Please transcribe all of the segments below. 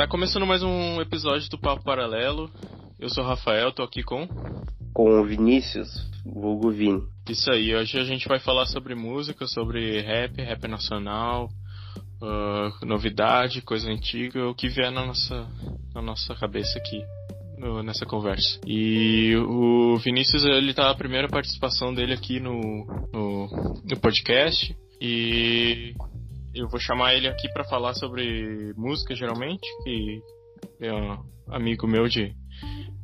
Tá começando mais um episódio do Papo Paralelo. Eu sou o Rafael, tô aqui com. Com o Vinícius, vulgo Vini. Isso aí, hoje a gente vai falar sobre música, sobre rap, rap nacional, uh, novidade, coisa antiga, o que vier na nossa, na nossa cabeça aqui nessa conversa. E o Vinícius, ele tá a primeira participação dele aqui no, no, no podcast. E eu vou chamar ele aqui para falar sobre música, geralmente, que é um amigo meu de,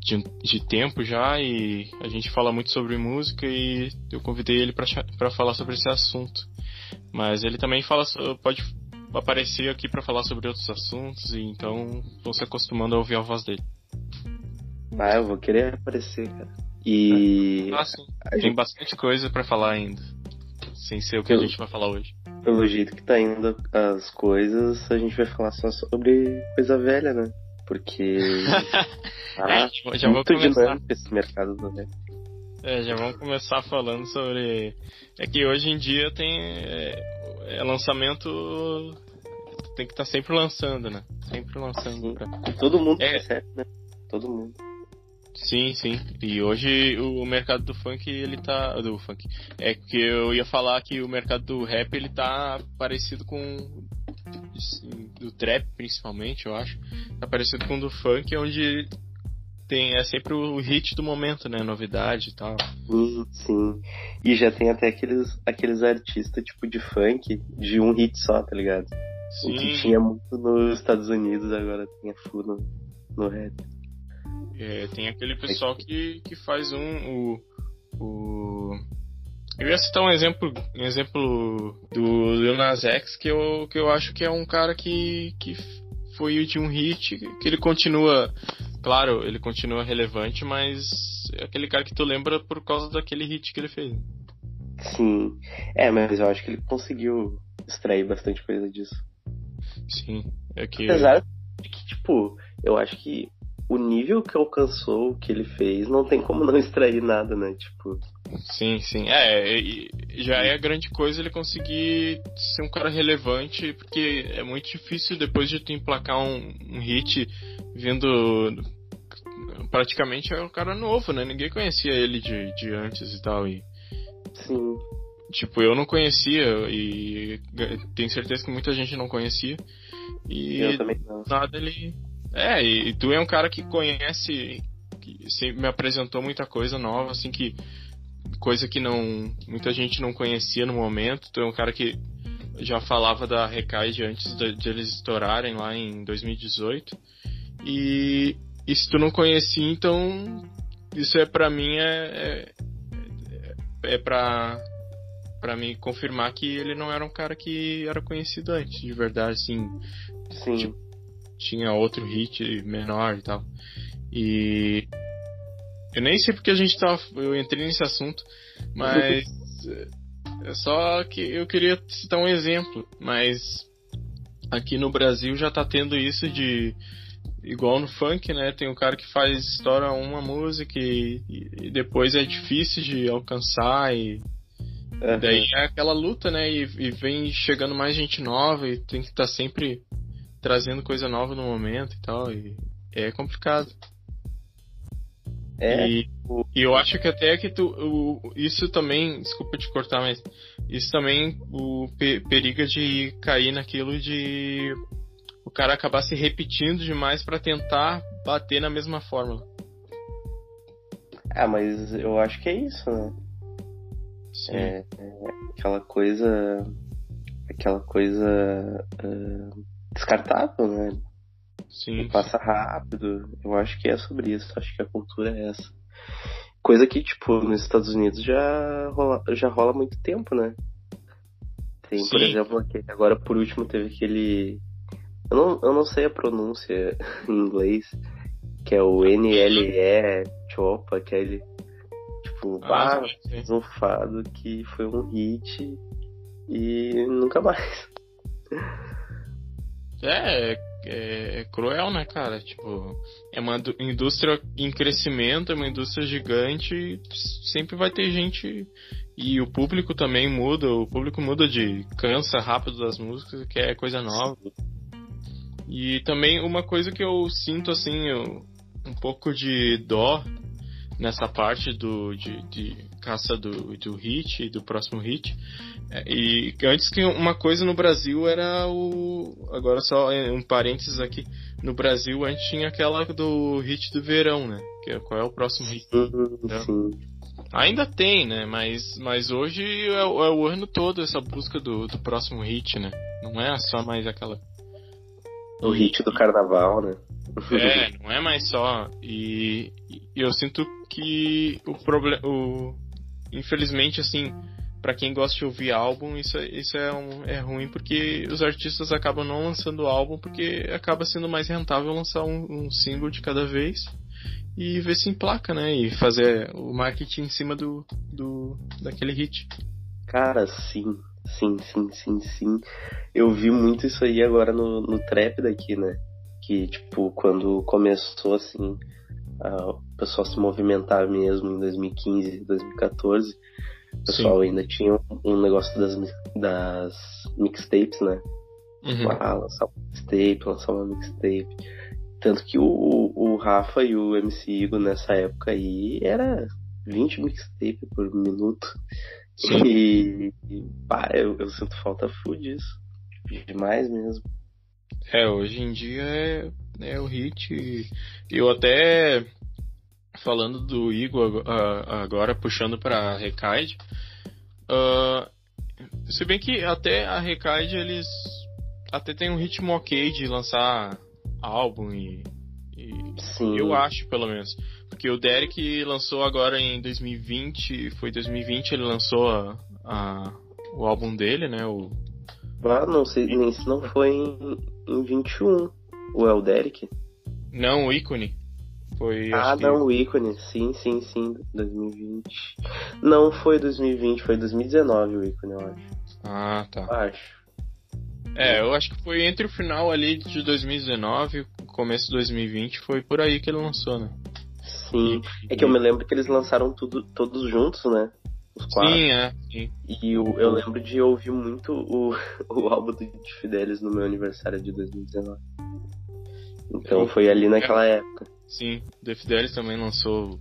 de, de, tempo já e a gente fala muito sobre música e eu convidei ele para falar sobre esse assunto. Mas ele também fala pode aparecer aqui para falar sobre outros assuntos e então vão se acostumando a ouvir a voz dele. Ah, eu vou querer aparecer, cara. E ah, sim. tem gente... bastante coisa para falar ainda, sem ser o que eu... a gente vai falar hoje pelo jeito que tá indo as coisas, a gente vai falar só sobre coisa velha, né? Porque. ah, é, já muito começar. dinâmico esse mercado do rap. É, já vamos começar falando sobre. É que hoje em dia tem. É, é lançamento. Tem que estar tá sempre lançando, né? Sempre lançando. Pra... Todo mundo é... percebe, né? Todo mundo. Sim, sim. E hoje o mercado do funk, ele tá. Do funk. É que eu ia falar que o mercado do rap, ele tá parecido com. Do trap, principalmente, eu acho. Tá parecido com o do funk, onde tem, é sempre o hit do momento, né? Novidade e tal. Sim, sim. E já tem até aqueles, aqueles artistas tipo de funk de um hit só, tá ligado? Sim. O que tinha muito nos Estados Unidos, agora tem a full no, no rap. É, tem aquele pessoal que, que faz um. O, o... Eu ia citar um exemplo, um exemplo do Lil Nas X, que eu, que eu acho que é um cara que, que foi de um hit, que ele continua. Claro, ele continua relevante, mas é aquele cara que tu lembra por causa daquele hit que ele fez. Sim. É, mas eu acho que ele conseguiu extrair bastante coisa disso. Sim. É que... Apesar de que, tipo, eu acho que o nível que alcançou, o que ele fez, não tem como não extrair nada, né? Tipo. Sim, sim. É, já é grande coisa ele conseguir ser um cara relevante, porque é muito difícil depois de tu emplacar um, um hit vindo. Praticamente é um cara novo, né? Ninguém conhecia ele de, de antes e tal. E, sim. Tipo, eu não conhecia e tenho certeza que muita gente não conhecia. E eu também não. nada ele é, e tu é um cara que conhece, que sempre me apresentou muita coisa nova, assim, que coisa que não muita gente não conhecia no momento. Tu é um cara que já falava da Recaide antes de, de eles estourarem lá em 2018. E, e se tu não conhecia, então isso é para mim é, é, é para para mim confirmar que ele não era um cara que era conhecido antes, de verdade, assim. Sim. Tipo, tinha outro hit menor e tal. E eu nem sei porque a gente tava. Eu entrei nesse assunto, mas é só que eu queria citar um exemplo, mas aqui no Brasil já tá tendo isso de igual no funk, né? Tem um cara que faz história uma música e, e depois é difícil de alcançar e uhum. daí é aquela luta, né? E, e, vem chegando mais gente nova e tem que estar tá sempre trazendo coisa nova no momento e tal, e é complicado. É. E, e eu acho que até que tu, o, isso também, desculpa te cortar, mas isso também o periga de cair naquilo de o cara acabar se repetindo demais para tentar bater na mesma fórmula. Ah, mas eu acho que é isso, né? É, é, aquela coisa. Aquela coisa. Uh descartável, né? Sim. Passa rápido. Eu acho que é sobre isso. Acho que a cultura é essa. Coisa que, tipo, nos Estados Unidos já rola, já rola muito tempo, né? Tem, Sim. por exemplo, aquele, agora por último teve aquele. Eu não, eu não sei a pronúncia em inglês, que é o NLE Chopa, aquele. Tipo, ah, um fado que foi um hit e nunca mais. É, é, é, cruel, né, cara? Tipo, é uma indústria em crescimento, é uma indústria gigante, sempre vai ter gente e o público também muda, o público muda de cansa rápido das músicas, que é coisa nova. E também uma coisa que eu sinto assim, eu, um pouco de dó nessa parte do de, de caça do, do hit, do próximo hit. É, e antes que uma coisa no Brasil era o. Agora só um parênteses aqui. No Brasil a gente tinha aquela do hit do verão, né? Que é, qual é o próximo hit? Sim. Ainda tem, né? Mas, mas hoje é, é, o ano todo essa busca do, do próximo hit, né? Não é só mais aquela. O hit do carnaval, né? É, não é mais só. E, e eu sinto que o problema. O, infelizmente, assim, para quem gosta de ouvir álbum, isso, é, isso é, um, é ruim porque os artistas acabam não lançando álbum porque acaba sendo mais rentável lançar um, um single de cada vez e ver se emplaca, né? E fazer o marketing em cima do, do daquele hit. Cara, sim. Sim, sim, sim, sim. Eu vi muito isso aí agora no, no trap daqui, né? Que, tipo, quando começou, assim, a, o pessoal se movimentar mesmo em 2015, 2014, o pessoal sim. ainda tinha um negócio das, das mixtapes, né? Uhum. Ah, lançar uma mixtape, lançar uma mixtape. Tanto que o, o Rafa e o MC Igor nessa época aí era 20 mixtape por minuto. Sim. E, e pá, eu, eu, sinto falta full disso. Demais mesmo. É, hoje em dia é, é o hit. Eu até falando do Igor agora, puxando pra Recaid. Uh, se bem que até a Recaid eles até tem um ritmo ok de lançar álbum e, e eu acho pelo menos. Porque o Derek lançou agora em 2020 foi 2020 ele lançou a, a o álbum dele né o ah não sei nem se não foi em, em 21 o El Derek? Não o ícone foi ah não que... o ícone sim sim sim 2020 não foi 2020 foi 2019 o ícone eu acho ah tá acho é, eu acho que foi entre o final ali de 2019 e o começo de 2020, foi por aí que ele lançou, né? Sim, e, é que eu me lembro que eles lançaram tudo, todos juntos, né? Os quatro. Sim, é. Sim. E eu, eu lembro de ouvir muito o, o álbum do Fidelis no meu aniversário de 2019. Então eu, foi ali naquela época. Sim, o The Fidelis também lançou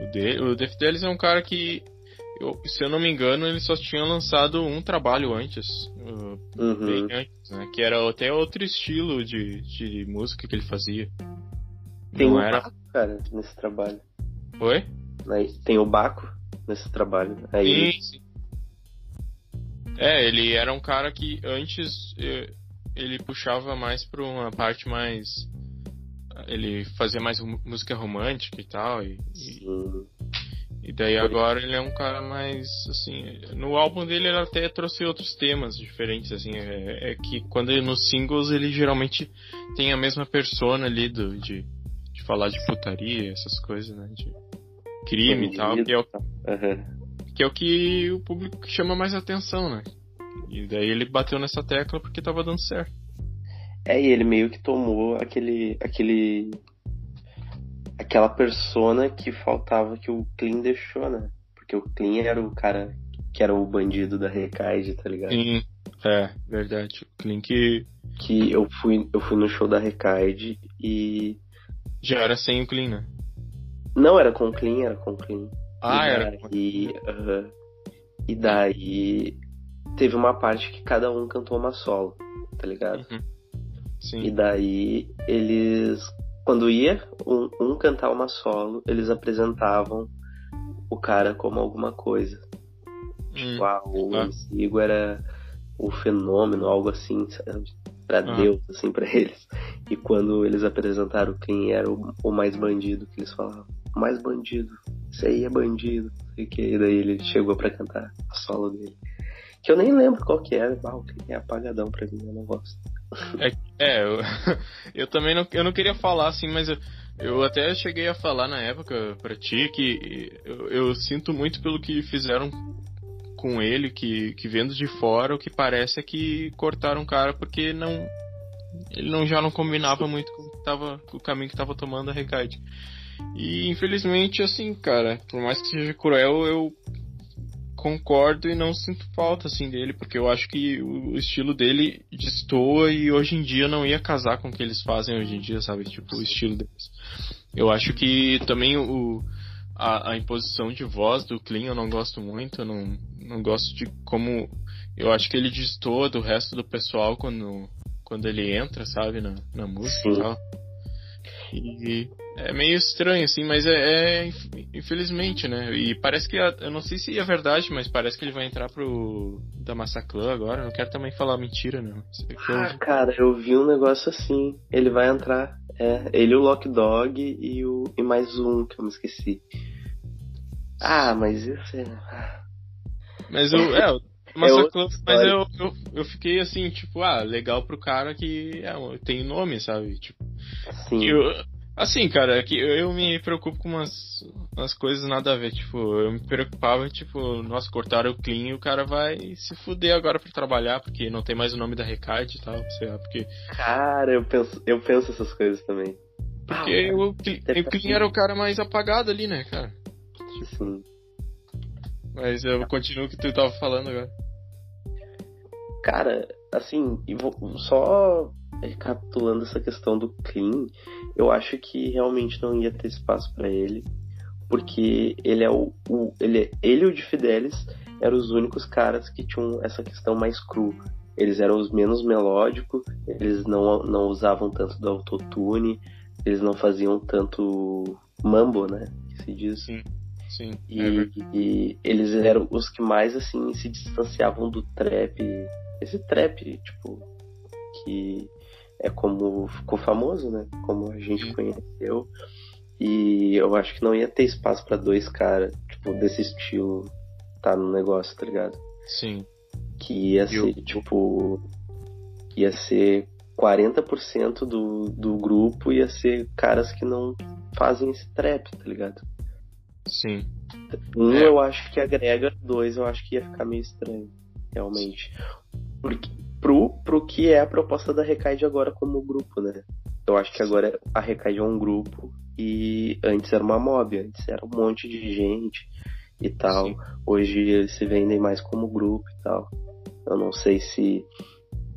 o dele. O é um cara que eu, se eu não me engano, ele só tinha lançado um trabalho antes. Uh, uhum. Bem antes, né? Que era até outro estilo de, de música que ele fazia. Tem não o era... Baco, cara, nesse trabalho. Oi? Tem o Baco nesse trabalho. Aí... Sim, sim. É, ele era um cara que antes eh, ele puxava mais pra uma parte mais. Ele fazia mais música romântica e tal. E, e, e daí agora ele é um cara mais, assim, no álbum dele ele até trouxe outros temas diferentes, assim, é, é que quando ele, nos singles ele geralmente tem a mesma persona ali do, de, de falar de putaria, essas coisas, né, de crime e tal, que é, o, uhum. que é o que o público chama mais atenção, né. E daí ele bateu nessa tecla porque tava dando certo. É, e ele meio que tomou aquele, aquele aquela persona que faltava que o Clean deixou, né? Porque o Clean era o cara que era o bandido da Recaide, tá ligado? Sim, é, verdade. O Clean que. Que eu fui, eu fui no show da Recaide e. Já era sem o Clean, né? Não, era com o Clean, era com o Clean. Ah, e era. Daí, uh, e daí teve uma parte que cada um cantou uma solo, tá ligado? Uhum. Sim. E daí eles quando ia um, um, cantar uma solo, eles apresentavam o cara como alguma coisa. Hum. Tipo, ah, o ah. Era o fenômeno, algo assim, sabe? Pra ah. Deus, assim, pra eles. E quando eles apresentaram quem era o, o mais bandido, que eles falavam, o mais bandido, isso aí é bandido, sei que. E daí ele chegou pra cantar a solo dele. Que eu nem lembro qual que era, ah, o que é apagadão pra mim, eu não gosto. É, é eu, eu também não, eu não queria falar assim, mas eu, eu até cheguei a falar na época pra ti que eu, eu, sinto muito pelo que fizeram com ele, que, que vendo de fora o que parece é que cortaram o cara porque não. Ele não, já não combinava muito com, que tava, com o caminho que tava tomando a Recaide. E infelizmente, assim, cara, por mais que seja cruel, eu concordo e não sinto falta assim dele, porque eu acho que o estilo dele destoa e hoje em dia não ia casar com o que eles fazem hoje em dia, sabe? Tipo, o estilo deles. Eu acho que também o a, a imposição de voz do Clean eu não gosto muito, eu não, não gosto de como eu acho que ele destoa do resto do pessoal quando quando ele entra, sabe, na, na música Sim. e tal. E é meio estranho, assim, mas é, é, Infelizmente, né? E parece que. Eu não sei se é verdade, mas parece que ele vai entrar pro. Da Massaclan agora. Não quero também falar mentira, não. Ah, cara, eu vi um negócio assim. Ele vai entrar. É, ele, o Lock Dog e, o, e mais um que eu me esqueci. Ah, mas isso é. Mas o. É, mas, é mas eu, eu, eu, fiquei assim, tipo, ah, legal pro cara que é, tem nome, sabe? Tipo, Sim. Eu, assim, cara, é que eu, me preocupo com umas, umas coisas nada a ver. Tipo, eu me preocupava, tipo, nossa, cortaram o clean e o cara vai se fuder agora pra trabalhar, porque não tem mais o nome da Recade e tal, sei lá, porque. Cara, eu penso, eu penso essas coisas também. Porque ah, o, o clean era o cara mais apagado ali, né, cara? Tipo, Sim. Mas eu continuo o que tu tava falando agora. Cara, assim, só recapitulando essa questão do Clean, eu acho que realmente não ia ter espaço para ele, porque ele é o, o, ele, ele e o de Fidelis eram os únicos caras que tinham essa questão mais cru. Eles eram os menos melódicos, eles não, não usavam tanto do autotune, eles não faziam tanto mambo, né? Que se diz. Sim. Sim, e, é e, eles eram os que mais assim se distanciavam do trap, esse trap, tipo, que é como ficou famoso, né? Como a gente Sim. conheceu. E eu acho que não ia ter espaço para dois caras, tipo, desse estilo tá no negócio, tá ligado? Sim. Que ia ser, tipo. Ia ser 40% do, do grupo ia ser caras que não fazem esse trap, tá ligado? Sim. Um é. eu acho que agrega, dois eu acho que ia ficar meio estranho, realmente. Porque, pro, pro que é a proposta da Recaide agora como grupo, né? Eu acho que agora a Recaide é um grupo e antes era uma mob, antes era um monte de gente e tal. Sim. Hoje eles se vendem mais como grupo e tal. Eu não sei se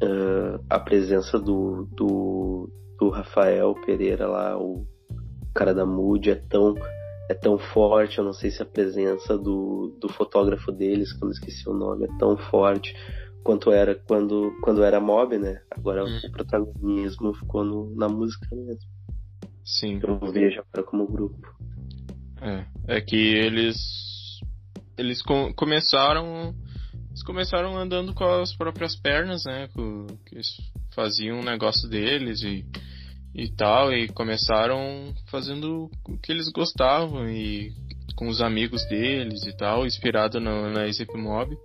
uh, a presença do, do, do Rafael Pereira lá, o cara da Mood, é tão é tão forte, eu não sei se a presença do, do fotógrafo deles, que eu não esqueci o nome, é tão forte quanto era quando, quando era mob, né? Agora hum. o protagonismo ficou no, na música mesmo. Sim. Eu vejo agora como grupo. É, é que eles eles com, começaram eles começaram andando com as próprias pernas, né? Com, que eles faziam um negócio deles e e tal, e começaram fazendo o que eles gostavam e com os amigos deles e tal, inspirado na, na Zip Mob.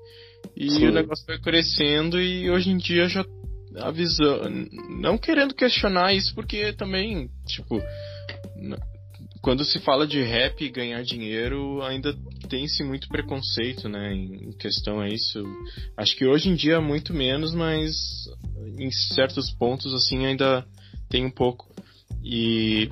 E Sim. o negócio foi crescendo e hoje em dia já a visão. Não querendo questionar isso, porque também, tipo. Quando se fala de rap e ganhar dinheiro, ainda tem-se muito preconceito, né? Em questão a isso. Acho que hoje em dia muito menos, mas em certos pontos, assim, ainda tem um pouco. E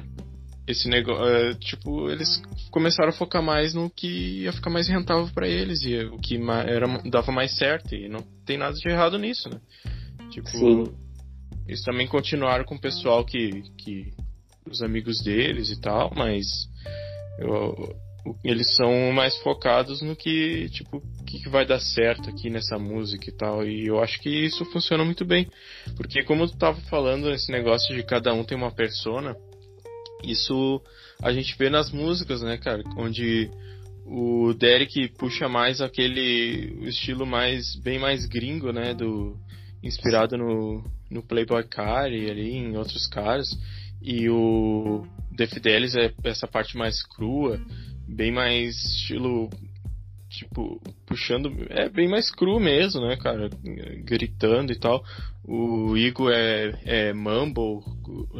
esse negócio, é, tipo, eles começaram a focar mais no que ia ficar mais rentável para eles e o que era, dava mais certo e não tem nada de errado nisso, né? Tipo, Sim. eles também continuaram com o pessoal que, que os amigos deles e tal, mas eu, eles são mais focados no que, tipo, o que, vai dar certo aqui nessa música e tal. E eu acho que isso funciona muito bem. Porque como tu tava falando, esse negócio de cada um tem uma persona, isso a gente vê nas músicas, né, cara? Onde o Derek puxa mais aquele estilo mais bem mais gringo, né, do inspirado no, no Playboy Cardi ali em outros caras. E o The Fidelis é essa parte mais crua bem mais estilo tipo puxando é bem mais cru mesmo né cara? Gritando e tal. O Igor é, é mumble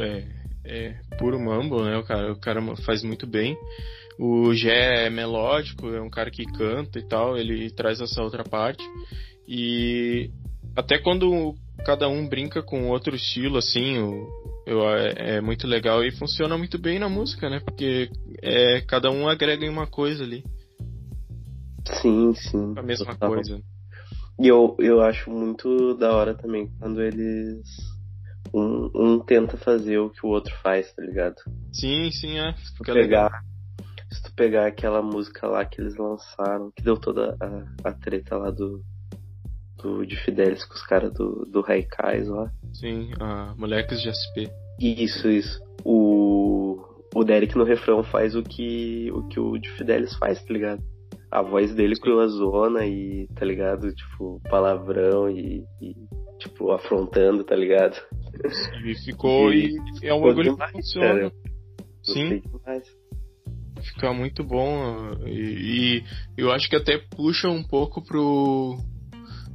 é, é puro mumble né o cara o cara faz muito bem o Gé é melódico é um cara que canta e tal ele traz essa outra parte e até quando cada um brinca com outro estilo assim o, eu, é, é, muito legal e funciona muito bem na música, né? Porque é, cada um agrega em uma coisa ali. Sim, sim. A mesma total. coisa. E eu, eu acho muito da hora também quando eles. Um, um tenta fazer o que o outro faz, tá ligado? Sim, sim, é. Se tu Fica legal. pegar. Se tu pegar aquela música lá que eles lançaram, que deu toda a, a treta lá do. do de Fidelis com os caras do, do Raikais lá. Sim, ah, moleques de SP. Isso, isso. O, o Derek no refrão faz o que o que o de Fidelis faz, tá ligado? A voz dele com a zona e, tá ligado? Tipo, palavrão e, e, tipo, afrontando, tá ligado? E ficou. E, é um bagulho que funciona. Sim. Fica muito bom. ah, E, e eu acho que até puxa um pouco pro.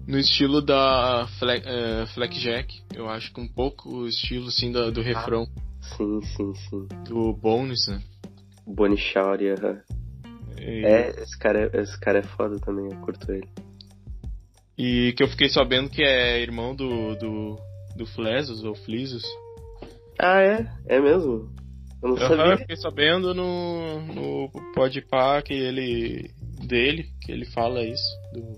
No estilo da Fle- eh, Fleckjack. Eu acho que um pouco o estilo assim da- do refrão Sim, sim, sim. do Bones, né? Bonnie Shauri, aham. E, É, esse cara, é- esse cara é foda também, eu curto ele. e que eu fiquei sabendo que é irmão do. do, do Flesos ou Flisos. Ah, é? É mesmo? Eu não eu sabia. fiquei sabendo no, no Podpah que ele. dele, que ele fala isso. Do,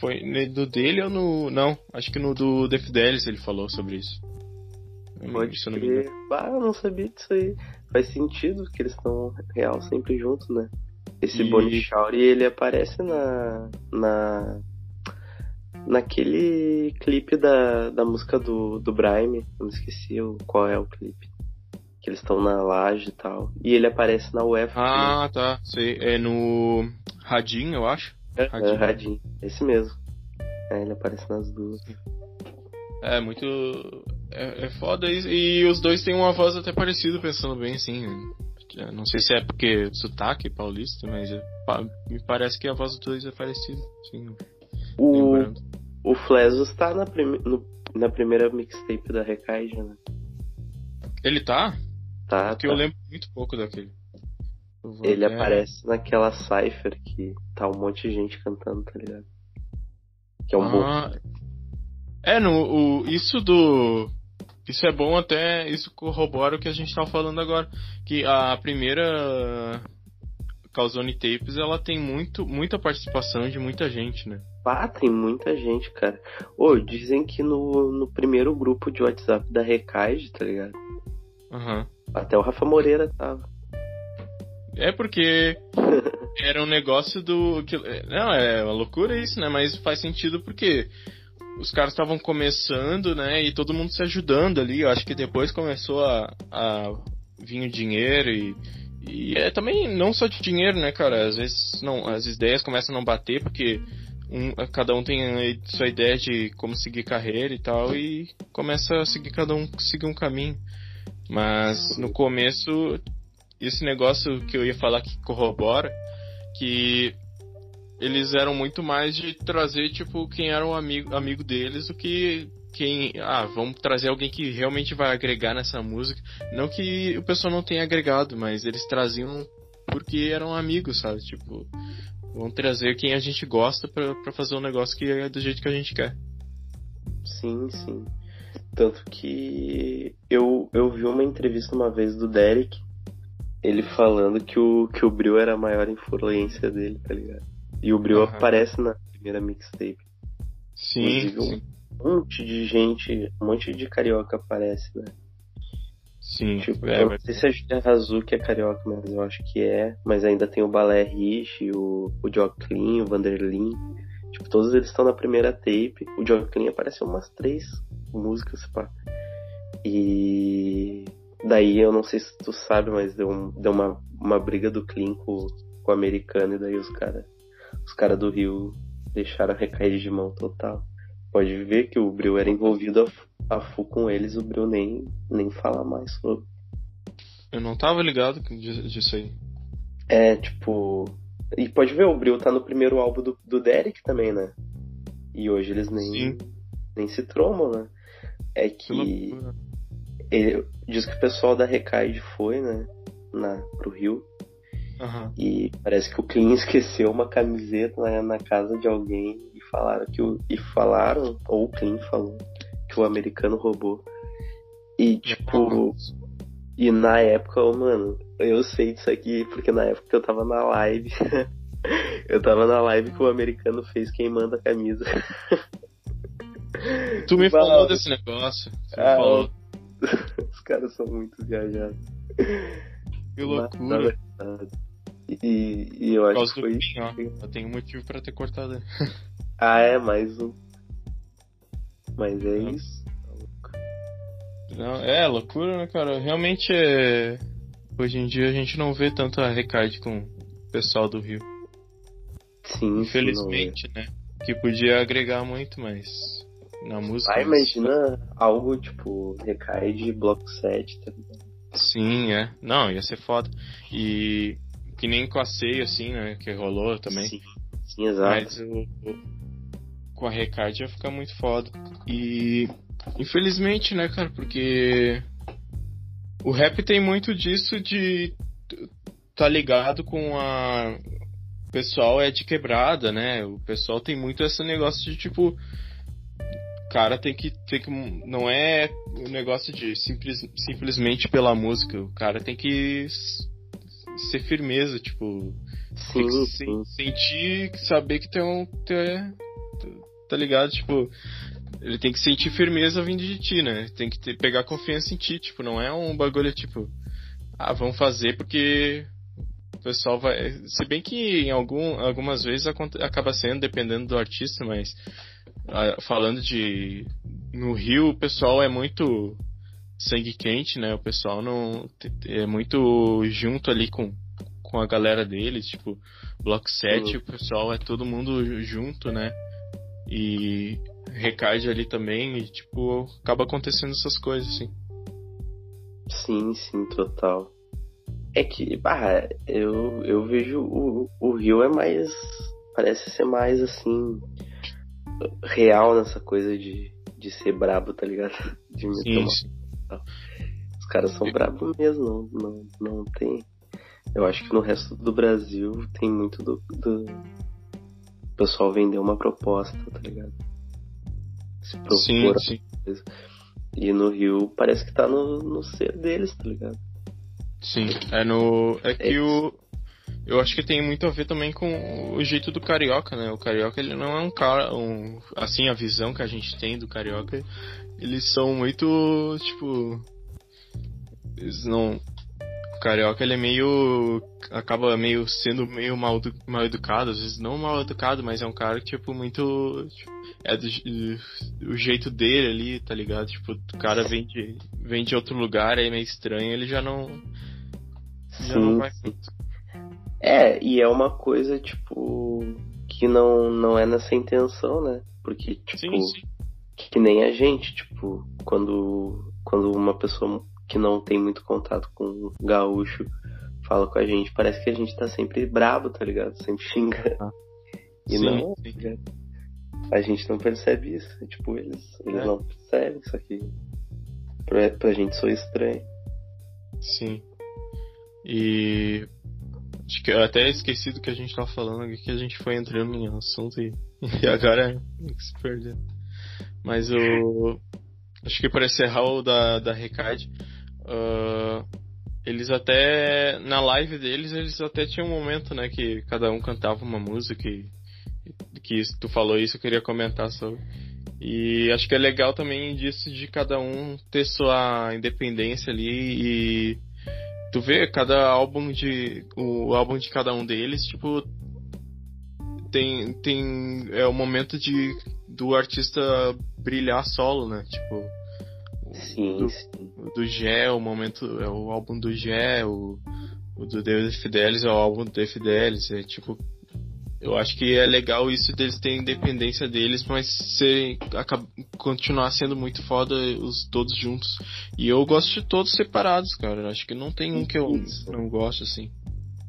foi do dele ou no. Não, acho que no do The Fidelis ele falou sobre isso. Eu não- Pode eu engano. crer. Ah, eu não sabia disso aí. Faz sentido que eles estão real sempre juntos, né? Esse E- Bonnie Shauri, ele aparece na. na. Naquele clipe da, da música do, do Brime. Eu não esqueci o, qual é o clipe. Que eles estão na laje e tal. E ele aparece na UEFA. Ah, tá. Sei. É no Radin, eu acho. também. Radinho. É, Radin. Esse mesmo. É, ele aparece nas duas. É muito. É, é foda isso. E os dois têm uma voz até parecida, pensando bem assim. Não sei se é porque sotaque paulista, mas é- me parece que a voz dos dois é parecida. Sim, O, lembrando. o Flesos tá na, prime, no- na primeira mixtape da Recaide, né? Ele tá? Tá, Porque tá. eu lembro muito pouco daquele. Ele até- aparece naquela cipher que tá um monte de gente cantando, tá ligado? Que é um bom. Ah, é, no, o, isso do. Isso é bom até. Isso corrobora o que a gente tava falando agora. Que a primeira. Calzone Tapes, ela tem muito, muita participação de muita gente, né? Ah, tem muita gente, cara. Ô, dizem que no, no primeiro grupo de WhatsApp da Recaide, tá ligado? Aham. Até o Rafa Moreira tava. É porque era um negócio do. Que, não, é uma loucura isso, né? Mas faz sentido porque os caras estavam começando, né? E todo mundo se ajudando ali. Eu acho que depois começou a, a vir o dinheiro e. E é também não só de dinheiro, né, cara? Às vezes não, as ideias começam a não bater porque um, cada um tem a sua ideia de como seguir carreira e tal e começa a seguir cada um seguir um caminho. Mas no começo esse negócio que eu ia falar que corrobora, que eles eram muito mais de trazer, tipo, quem era um amigo, amigo deles do que quem. Ah, vamos trazer alguém que realmente vai agregar nessa música. Não que o pessoal não tenha agregado, mas eles traziam porque eram amigos, sabe? Tipo, vamos trazer quem a gente gosta pra, pra fazer um negócio que é do jeito que a gente quer. Sim, sim. Tanto que eu, eu vi uma entrevista uma vez do Derek, ele falando que o, que o Bril era a maior influência dele, tá ligado? E o Bril Aham. aparece na primeira mixtape. Sim, Inclusive, sim. Um monte de gente, um monte de carioca aparece, né? Sim, Tipo, é, eu não mas- sei se a Julia Hazuki é carioca, mas eu acho que é. Mas ainda tem o Balé Rich, o, o Joclin, o Vanderlin. Tipo, todos eles estão na primeira tape. O Joclin apareceu umas três músicas, pá. E daí eu não sei se tu sabe, mas deu, um- deu uma, uma briga do Clean com, com o americano e daí os caras os cara do Rio deixaram recair de mão total. Pode ver que o Bril era envolvido a, fu- a full com eles, o Bril nem, nem fala mais sobre. eu não tava ligado di- disso aí. É, tipo. E pode ver, o Bril tá no primeiro álbum do, do Derek também, né? E hoje eles nem, Sim. nem se tromam, né? É Que ele, diz que o pessoal da Recaide foi, né? Na, pro Rio. Aham. E parece que o Clean esqueceu uma camiseta na, na casa de alguém falaram que o. E falaram, ou o falou, que o americano roubou. E tipo. E na época, mano, eu sei disso aqui porque na época eu tava na live. Eu tava na live que o americano fez queimando a camisa. Tu me falou, falou desse negócio. Tu ah, falou. Os caras são muito viajados. Que loucura. E, e eu acho que foi isso. Eu tenho um motivo pra ter cortado. Ah, é, mais um. Mas é Não. isso. Não, é loucura, né, cara? Realmente é. Hoje em dia a gente não vê tanta recade com o pessoal do Rio. Sim, Infelizmente, né? Que podia agregar muito, mas na música. Ah, imagina algo tipo recai de bloco 7, tá ligado? Sim, é. Não, ia ser foda. E que nem com a ceia, assim, né? Que rolou também. Sim, sim exato. Mas o, com a recade ia ficar muito foda. E infelizmente, né, cara, porque o rap tem muito disso de tá ligado com a o pessoal é de quebrada, né? O pessoal tem muito esse negócio de tipo cara tem que tem que não é um negócio de simples, simplesmente pela música, o cara tem que ser firmeza, tipo, sim, sim. sentir, saber que tem um tem, tá ligado, tipo, ele tem que sentir firmeza vindo de ti, né? Tem que ter, pegar confiança em ti, tipo, não é um bagulho tipo, ah, vamos fazer porque o pessoal vai. Se bem que em algum, algumas vezes acaba sendo, dependendo do artista, mas falando de. No Rio, o pessoal é muito sangue quente, né? O pessoal não. É muito junto ali com, com a galera deles, tipo, Block 7, uhum. o pessoal é todo mundo junto, né? E recade ali também, e tipo, acaba acontecendo essas coisas, assim. Sim, sim, total. É que, bah, eu, eu vejo o, o Rio é mais. Parece ser mais assim real nessa coisa de, de ser brabo, tá ligado? De me sim, tomar. Sim. Os caras são brabos mesmo, não, não, não tem. Eu acho que no resto do Brasil tem muito do, do... O pessoal vender uma proposta, tá ligado? Se propor sim, sim. E no Rio parece que tá no, no ser deles, tá ligado? Sim, é no. É que é o. Eu acho que tem muito a ver também com o jeito do carioca, né? O carioca ele não é um cara, um, assim a visão que a gente tem do carioca, eles são muito tipo, eles não, carioca ele é meio acaba meio sendo meio mal, mal educado, às vezes não mal educado, mas é um cara que tipo muito tipo, é do, o jeito dele ali, tá ligado? Tipo, o cara vem de vem de outro lugar, é meio estranho, ele já não já não vai muito. É, e é uma coisa, tipo, que não, não é nessa intenção, né? Porque, tipo, sim, sim. que nem a gente, tipo, quando, quando uma pessoa que não tem muito contato com gaúcho fala com a gente, parece que a gente tá sempre brabo, tá ligado? Sempre xingando. Ah. E sim, não, sim. a gente não percebe isso. Tipo, eles, eles é. não percebem isso aqui. Pra, pra gente sou estranho. Sim. E Acho que eu até esqueci do que a gente tava falando aqui, que a gente foi entrando em assunto e, e agora é se perdeu. Mas o. Acho que para encerrar o da, da Recade, uh, eles até. Na live deles, eles até tinham um momento, né, que cada um cantava uma música e. Que tu falou isso, eu queria comentar sobre. E acho que é legal também disso de cada um ter sua independência ali e tu vê cada álbum de o álbum de cada um deles tipo tem tem é o momento de do artista brilhar solo né tipo sim, do, sim. do Gé o momento é o álbum do Gé o, o do Deus Fidelis é o álbum do Fidelis é tipo eu acho que é legal isso deles terem independência deles, mas ser, continuar sendo muito foda os todos juntos. E eu gosto de todos separados, cara. Eu acho que não tem um que eu isso. não gosto, assim.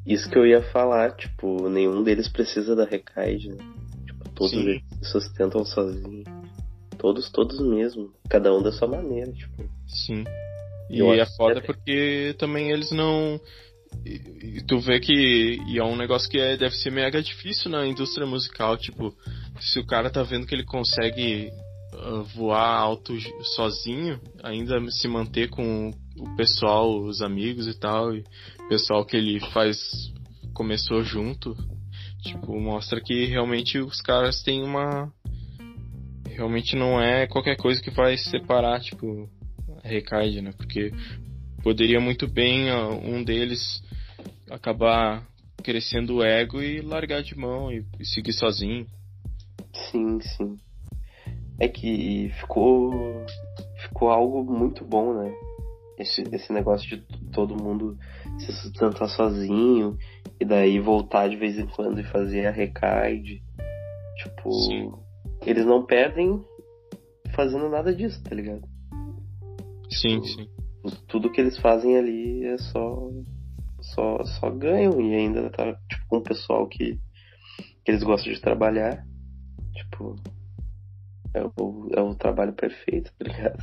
Isso que eu ia falar, tipo, nenhum deles precisa da recaide, né? Tipo, todos Sim. eles se sustentam sozinhos. Todos, todos mesmo. Cada um da sua maneira, tipo. Sim. E é foda porque também eles não e, e, tu vê que e é um negócio que é, deve ser mega difícil na indústria musical, tipo, se o cara tá vendo que ele consegue uh, voar alto sozinho, ainda se manter com o pessoal, os amigos e tal, e o pessoal que ele faz começou junto, Tipo, mostra que realmente os caras têm uma. Realmente não é qualquer coisa que vai separar, tipo, a Recaide, né? Porque poderia muito bem um deles acabar crescendo o ego e largar de mão e, e seguir sozinho. Sim, sim. É que ficou ficou algo muito bom, né? Esse, esse negócio de todo mundo se sustentar sozinho e daí voltar de vez em quando e fazer a recaide. Tipo, Sim. Eles não perdem fazendo nada disso, tá ligado? Sim, tipo, sim. Tudo que eles fazem ali é só só, só ganham e ainda tá tipo, com um pessoal que, que eles gostam de trabalhar. Tipo, é o, é o trabalho perfeito, tá ligado?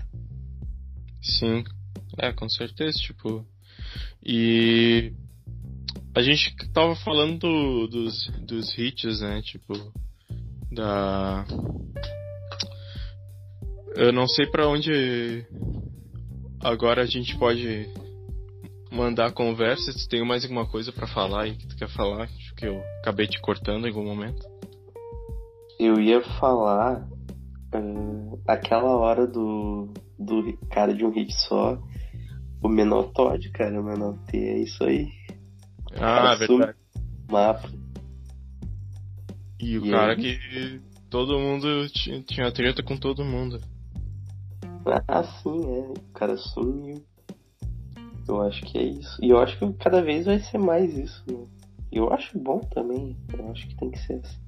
Sim, é, com certeza, tipo. E a gente tava falando do, dos, dos hits, né? Tipo, da. Eu não sei para onde agora a gente pode mandar a conversa. Se tem mais alguma coisa para falar aí que tu quer falar, acho que eu acabei te cortando em algum momento. Eu ia falar uh, aquela hora do, do cara de um hit só, o menor Todd, cara, o menor T, é isso aí. Ah, verdade. Mapa. E o e cara aí? que todo mundo tinha, tinha treta com todo mundo. Ah, sim, é. O cara sumiu. Eu acho que é isso. E eu acho que cada vez vai ser mais isso. Né? Eu acho bom também. Eu acho que tem que ser assim.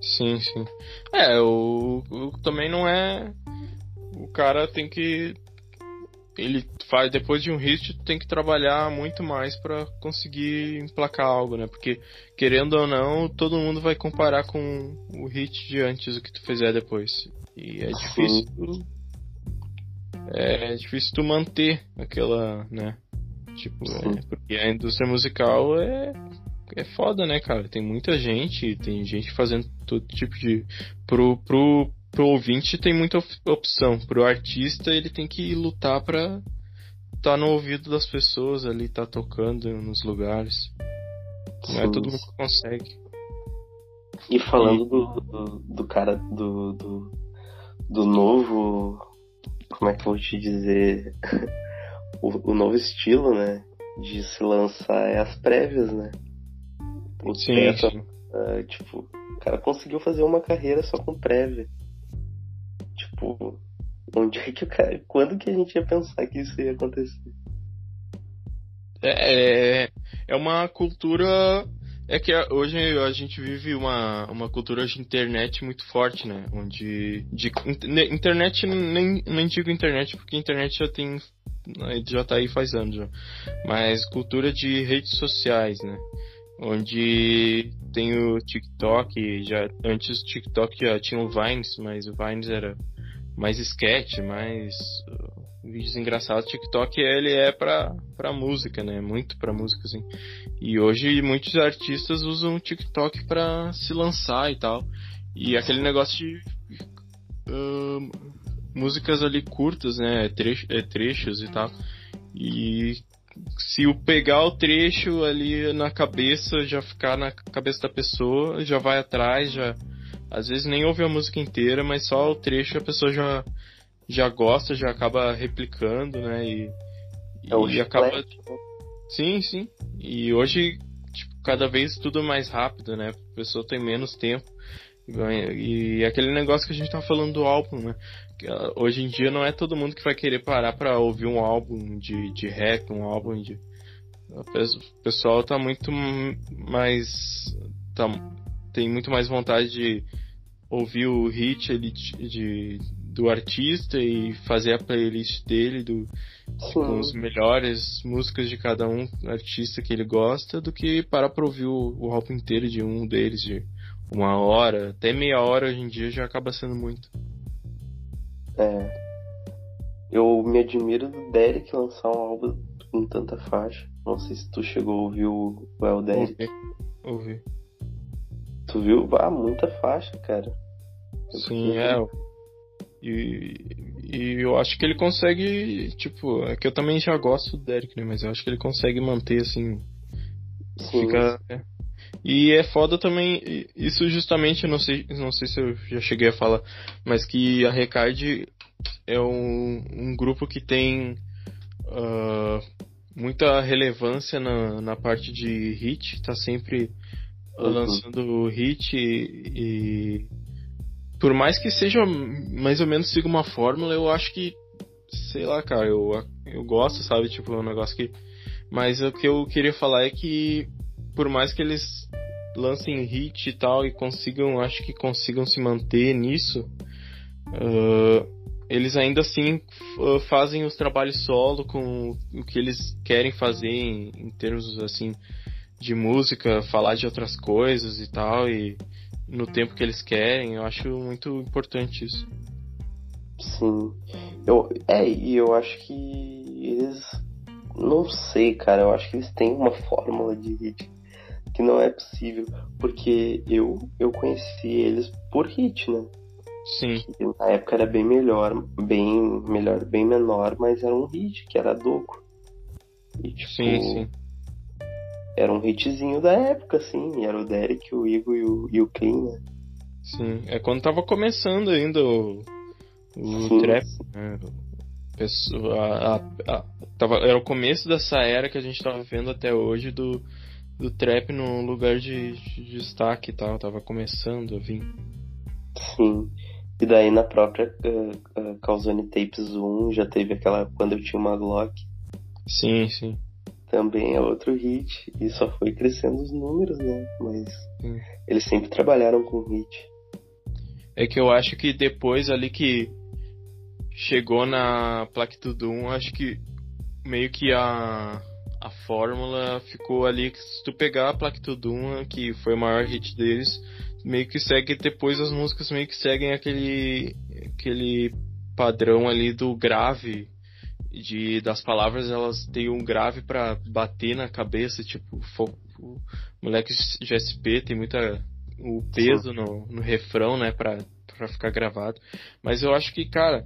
Sim, sim. É, o, o também não é. O cara tem que. Ele faz depois de um hit, tem que trabalhar muito mais para conseguir emplacar algo, né? Porque querendo ou não, todo mundo vai comparar com o hit de antes o que tu fizer depois. E é difícil é difícil tu manter aquela, né? Tipo, é, porque a indústria musical é, é foda, né, cara? Tem muita gente, tem gente fazendo todo tipo de. Pro, pro, pro ouvinte tem muita opção. Pro artista ele tem que lutar pra estar tá no ouvido das pessoas ali, tá tocando nos lugares. Não é todo mundo que consegue. E falando e... Do, do, do, cara do, do, do novo como é que eu vou te dizer, o, o, novo estilo, né, de se lançar é as prévias, né? O sim, sim. Uh, tipo, o cara conseguiu fazer uma carreira só com prévia. Tipo, onde é que o cara, quando que a gente ia pensar que isso ia acontecer? É, é, é uma cultura é que hoje a gente vive uma, uma cultura de internet muito forte, né? Onde. De, internet, nem, nem digo internet, porque internet já tem. já tá aí faz anos já. Mas cultura de redes sociais, né? Onde tem o TikTok, já, antes o TikTok já tinha o Vines, mas o Vines era mais sketch, mais vídeos engraçados. TikTok ele é pra, pra música, né? Muito pra música, assim. E hoje muitos artistas usam o TikTok pra se lançar e tal. E aquele negócio de uh, músicas ali curtas, né? Trecho, é, trechos e tal. E se o pegar o trecho ali na cabeça, já ficar na cabeça da pessoa, já vai atrás, já às vezes nem ouve a música inteira, mas só o trecho a pessoa já já gosta, já acaba replicando, né? E, é e acaba. Sim, sim. E hoje, tipo, cada vez tudo mais rápido, né? A pessoa tem menos tempo. E, e aquele negócio que a gente tá falando do álbum, né? Que, uh, hoje em dia não é todo mundo que vai querer parar para ouvir um álbum de, de rap, um álbum de. O pessoal tá muito mais. Tá, tem muito mais vontade de ouvir o hit ali de, do artista e fazer a playlist dele do, com as melhores músicas de cada um artista que ele gosta do que parar pra ouvir o, o álbum inteiro de um deles de uma hora, até meia hora hoje em dia já acaba sendo muito. É. Eu me admiro do Derek lançar um álbum com tanta faixa. Não sei se tu chegou a ouvir o, o El Derek. Ouvi. ouvi. Tu viu? Ah, muita faixa, cara. Sim, é. E, e eu acho que ele consegue, tipo, é que eu também já gosto do Derek, né? Mas eu acho que ele consegue manter, assim. Sim. Fica. É, E é foda também, isso justamente, não sei, não sei se eu já cheguei a falar, mas que a Recard é um, um grupo que tem uh, muita relevância na, na parte de hit, tá sempre uhum. lançando hit e, e, por mais que seja mais ou menos siga uma fórmula, eu acho que sei lá, cara, eu, eu gosto, sabe, tipo, é um negócio que mas o que eu queria falar é que por mais que eles lancem hit e tal e consigam, acho que consigam se manter nisso, uh, eles ainda assim fazem os trabalhos solo com o que eles querem fazer em, em termos assim de música, falar de outras coisas e tal e no tempo que eles querem. Eu acho muito importante isso. Sim. Eu, é, e eu acho que eles. Não sei, cara. Eu acho que eles têm uma fórmula de hit que não é possível. Porque eu, eu conheci eles por hit, né? Sim. Que na época era bem melhor, bem melhor, bem menor, mas era um hit, que era Doco. E, tipo, sim, sim. Era um hitzinho da época, assim. Era o Derek, o Igor e o, e o Clean, né? Sim, é quando tava começando ainda o, o sim, trap, né? Pessoa, a, a, a, tava, era o começo dessa era que a gente tava vendo até hoje do, do trap no lugar de, de destaque e tal. Tava começando a vir. Sim. E daí na própria uh, uh, Calzone Tapes 1 já teve aquela quando eu tinha uma Glock. Sim, sim. Também é outro hit. E só foi crescendo os números, né? Mas sim. eles sempre trabalharam com hit. É que eu acho que depois ali que chegou na Plaque Tudo 1, acho que meio que a, a fórmula ficou ali. Se tu pegar a Plaque Tudo 1, que foi o maior hit deles, meio que segue depois as músicas meio que seguem aquele aquele padrão ali do grave de das palavras elas têm um grave para bater na cabeça tipo o moleque GSP tem muita o peso no, no refrão né para para ficar gravado. Mas eu acho que cara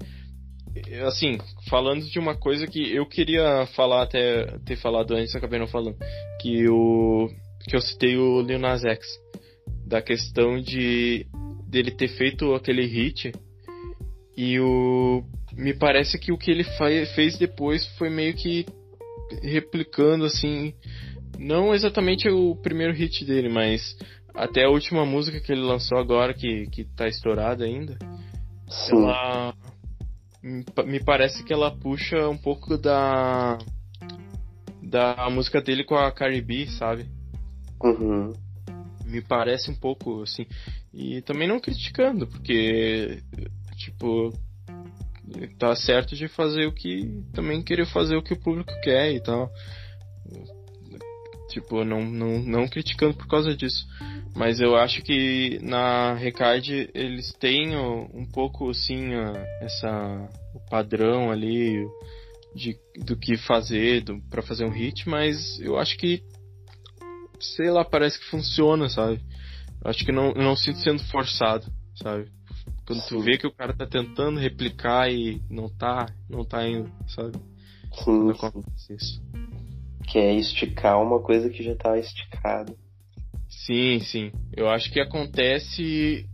assim falando de uma coisa que eu queria falar até ter falado antes acabei não falando que o que eu citei o Lil Nas X da questão de dele ter feito aquele hit e o me parece que o que ele fez depois foi meio que replicando assim não exatamente o primeiro hit dele mas até a última música que ele lançou agora que que tá estourada ainda Sim. ela me parece que ela puxa um pouco da da música dele com a Cardi B, sabe? Uhum me parece um pouco assim. E também não criticando, porque, tipo, tá certo de fazer o que. também querer fazer o que o público quer e tal. Tipo, não, não, não criticando por causa disso. Mas eu acho que na Recard eles têm um pouco, assim, essa, o padrão ali de, do que fazer para fazer um hit, mas eu acho que sei lá, parece que funciona, sabe? Acho que não, não sinto sendo forçado, sabe? Quando Sim. tu vê que o cara tá tentando replicar e não tá, não tá indo, sabe? Sim. Acontece isso. Que é esticar uma coisa que já tá esticada. Sim, sim. Eu acho que acontece.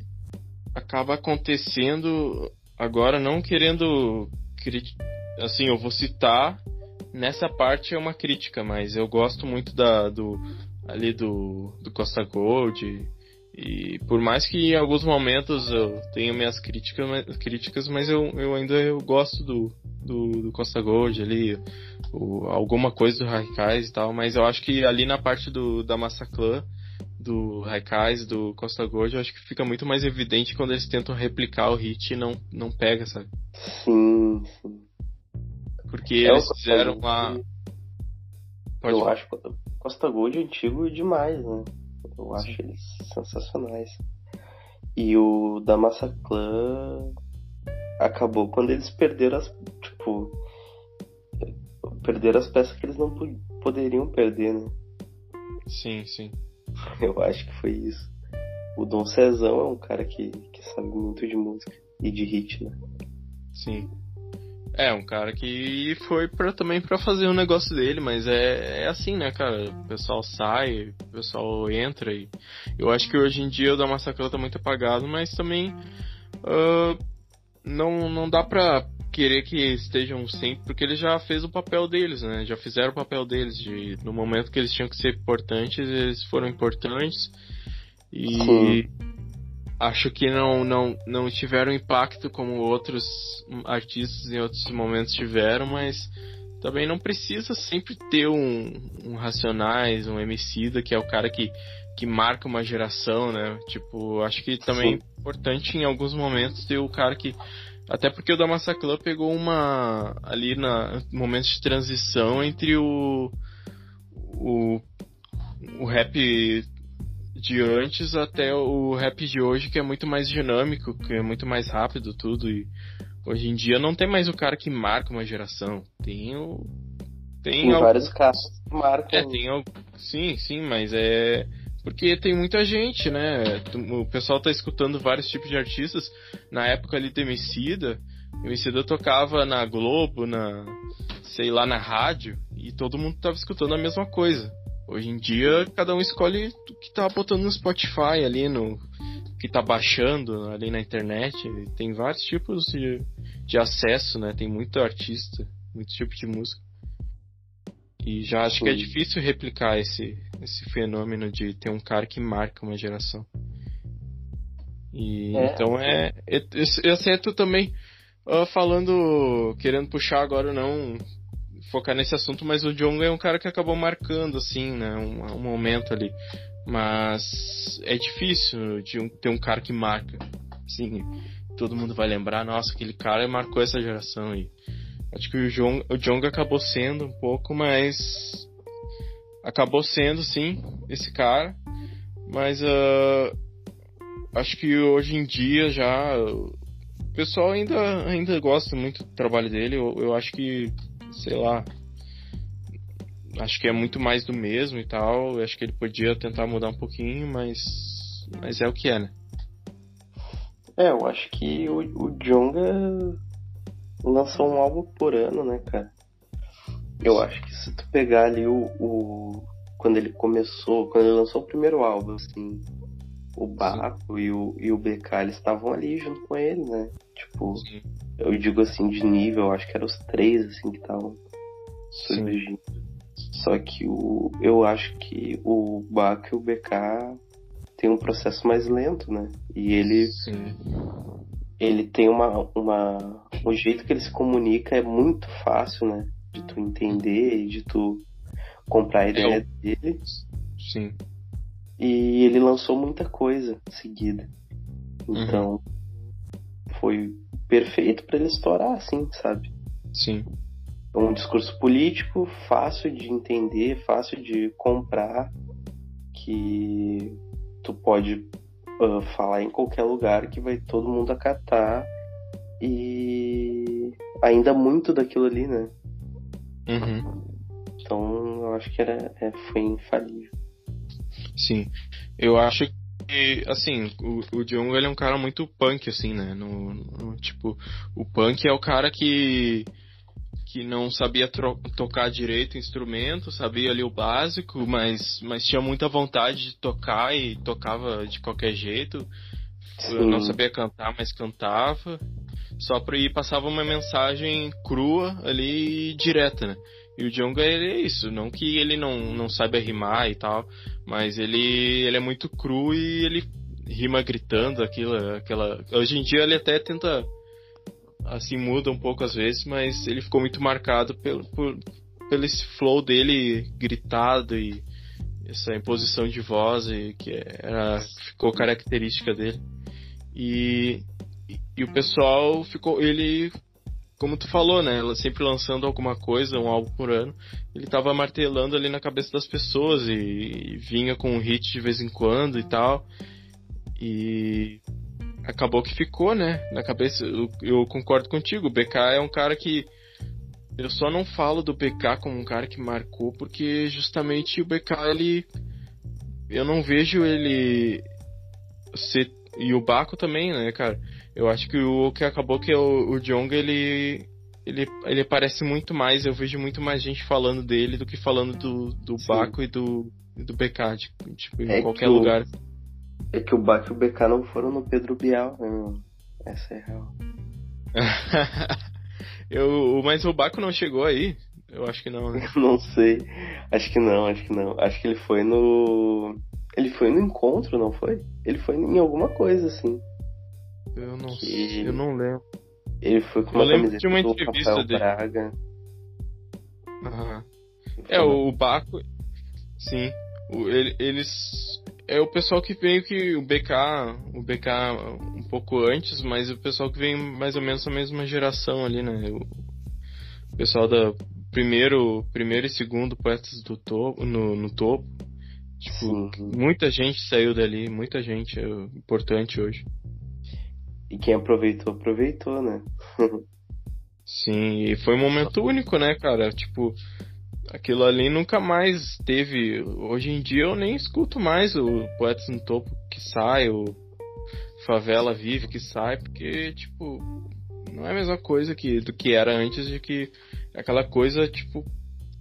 Acaba acontecendo agora, não querendo. Assim, eu vou citar. Nessa parte é uma crítica, mas eu gosto muito da, do, ali do, do Costa Gold. E, por mais que em alguns momentos eu tenha minhas críticas, críticas mas eu, eu ainda eu gosto do, do, do Costa Gold ali, o, alguma coisa do Raikais e tal, mas eu acho que ali na parte do, da Massaclan, do Raikais, do Costa Gold, eu acho que fica muito mais evidente quando eles tentam replicar o hit e não, não pega, sabe? Sim, sim. Porque é eles fizeram lá. Pode eu falar. acho Costa Gold antigo demais, né? Eu acho eles sensacionais. E o da Massaclan acabou quando eles perderam as. Tipo. Perderam as peças que eles não poderiam perder, né? Sim, sim. Eu acho que foi isso. O Dom Cezão é um cara que, que sabe muito de música e de hit, né? Sim. É, um cara que foi pra, também para fazer o um negócio dele, mas é, é assim, né, cara? O pessoal sai, o pessoal entra e. Eu acho que hoje em dia o da Massacre tá muito apagado, mas também. Uh, não, não dá pra querer que estejam sempre, porque ele já fez o papel deles, né? Já fizeram o papel deles. De, no momento que eles tinham que ser importantes, eles foram importantes. E. Sim acho que não, não, não tiveram impacto como outros artistas em outros momentos tiveram, mas também não precisa sempre ter um, um Racionais, um Emicida, que é o cara que, que marca uma geração, né? Tipo, acho que também Sim. é importante em alguns momentos ter o cara que. Até porque o da Massaclan pegou uma. ali na momentos de transição entre o. o. o rap de antes até o rap de hoje, que é muito mais dinâmico, que é muito mais rápido tudo. E hoje em dia não tem mais o cara que marca uma geração. Tem o. Tem, tem algum... vários casos que marcam. É, tem Sim, sim, mas é. Porque tem muita gente, né? O pessoal tá escutando vários tipos de artistas. Na época ali do Emicida, o Emicida tocava na Globo, na. sei lá, na rádio, e todo mundo tava escutando a mesma coisa. Hoje em dia, cada um escolhe o que tá botando no Spotify ali, no que tá baixando ali na internet. Tem vários tipos de, de acesso, né? Tem muito artista, muito tipo de música. E já acho que é difícil replicar esse, esse fenômeno de ter um cara que marca uma geração. E é. então é. Esse é tu também uh, falando, querendo puxar agora não focar nesse assunto, mas o Jong é um cara que acabou marcando, assim, né? Um, um momento ali. Mas é difícil de um, ter um cara que marca. Assim, todo mundo vai lembrar, nossa, aquele cara marcou essa geração aí. Acho que o Jong, o Jong acabou sendo um pouco, mas. Acabou sendo, sim, esse cara. Mas uh, acho que hoje em dia já. O pessoal ainda, ainda gosta muito do trabalho dele. Eu, eu acho que sei lá. Acho que é muito mais do mesmo e tal. Acho que ele podia tentar mudar um pouquinho, mas. Mas é o que é, né? É, eu acho que o, o Jonga lançou um álbum por ano, né, cara? Eu acho que se tu pegar ali o, o. Quando ele começou, quando ele lançou o primeiro álbum, assim, o Baco e o, e o BK, eles estavam ali junto com ele, né? Tipo, Sim. Eu digo assim, de nível, acho que eram os três, assim, que estavam surgindo. Só que o, eu acho que o Baco e o BK tem um processo mais lento, né? E ele. Sim. Ele tem uma, uma. O jeito que ele se comunica é muito fácil, né? De tu entender e de tu comprar a ideia é o... dele. Sim. E ele lançou muita coisa seguida. Então, uhum. Foi perfeito para ele estourar, assim, sabe? Sim. É um discurso político fácil de entender, fácil de comprar, que tu pode uh, falar em qualquer lugar que vai todo mundo acatar e ainda muito daquilo ali, né? Uhum. Então eu acho que era, é, foi infalível. Sim. Eu acho que, assim, o, o Jung ele é um cara muito punk, assim, né? No, no, tipo, o punk é o cara que que não sabia tocar direito o instrumento, sabia ali o básico, mas, mas tinha muita vontade de tocar e tocava de qualquer jeito. Sim. Não sabia cantar, mas cantava. Só para ir passava uma mensagem crua ali direta, né? E o Jonga ele é isso, não que ele não, não saiba rimar e tal, mas ele, ele é muito cru e ele rima gritando aquilo, aquela. Hoje em dia ele até tenta assim muda um pouco às vezes, mas ele ficou muito marcado pelo por, pelo esse flow dele gritado e essa imposição de voz e, que era ficou característica dele. E, e o pessoal ficou ele como tu falou, né? Ela sempre lançando alguma coisa, um álbum por ano. Ele tava martelando ali na cabeça das pessoas e, e vinha com um hit de vez em quando e tal. E acabou que ficou, né? Na cabeça. Eu, eu, concordo contigo. O BK é um cara que. Eu só não falo do BK como um cara que marcou, porque justamente o BK, ele. Eu não vejo ele ser. E o Baco também, né, cara? Eu acho que o que acabou que o, o Jong, ele. ele, ele parece muito mais, eu vejo muito mais gente falando dele do que falando do, do Baco e do, do BK, tipo, tipo em É qualquer que o- lugar. É que o Bach e o BK não foram no Pedro Bial, né? Essa é a real. eu, mas o Baco não chegou aí? Eu acho que não, né? Não sei. Acho que não, acho que não. Acho que ele foi no. Ele foi no encontro, não foi? Ele foi em alguma coisa, assim. Eu não eu não lembro. Ele foi com Eu uma lembro camiseta de uma do entrevista dele. Braga. Aham. É, o Baco. Sim. O, ele- eles. É o pessoal que veio que. O BK. O BK um pouco antes, mas o pessoal que vem mais ou menos da mesma geração ali, né? O, o pessoal da. Primeiro, primeiro e segundo poetas do topo, no, no topo. Tipo, Sim. muita gente saiu dali, muita gente é importante hoje. E quem aproveitou, aproveitou, né? Sim, e foi um momento único, né, cara? Tipo, aquilo ali nunca mais teve. Hoje em dia eu nem escuto mais o Poetas no Topo que sai, o Favela Vive que sai, porque, tipo, não é a mesma coisa que, do que era antes de que aquela coisa, tipo,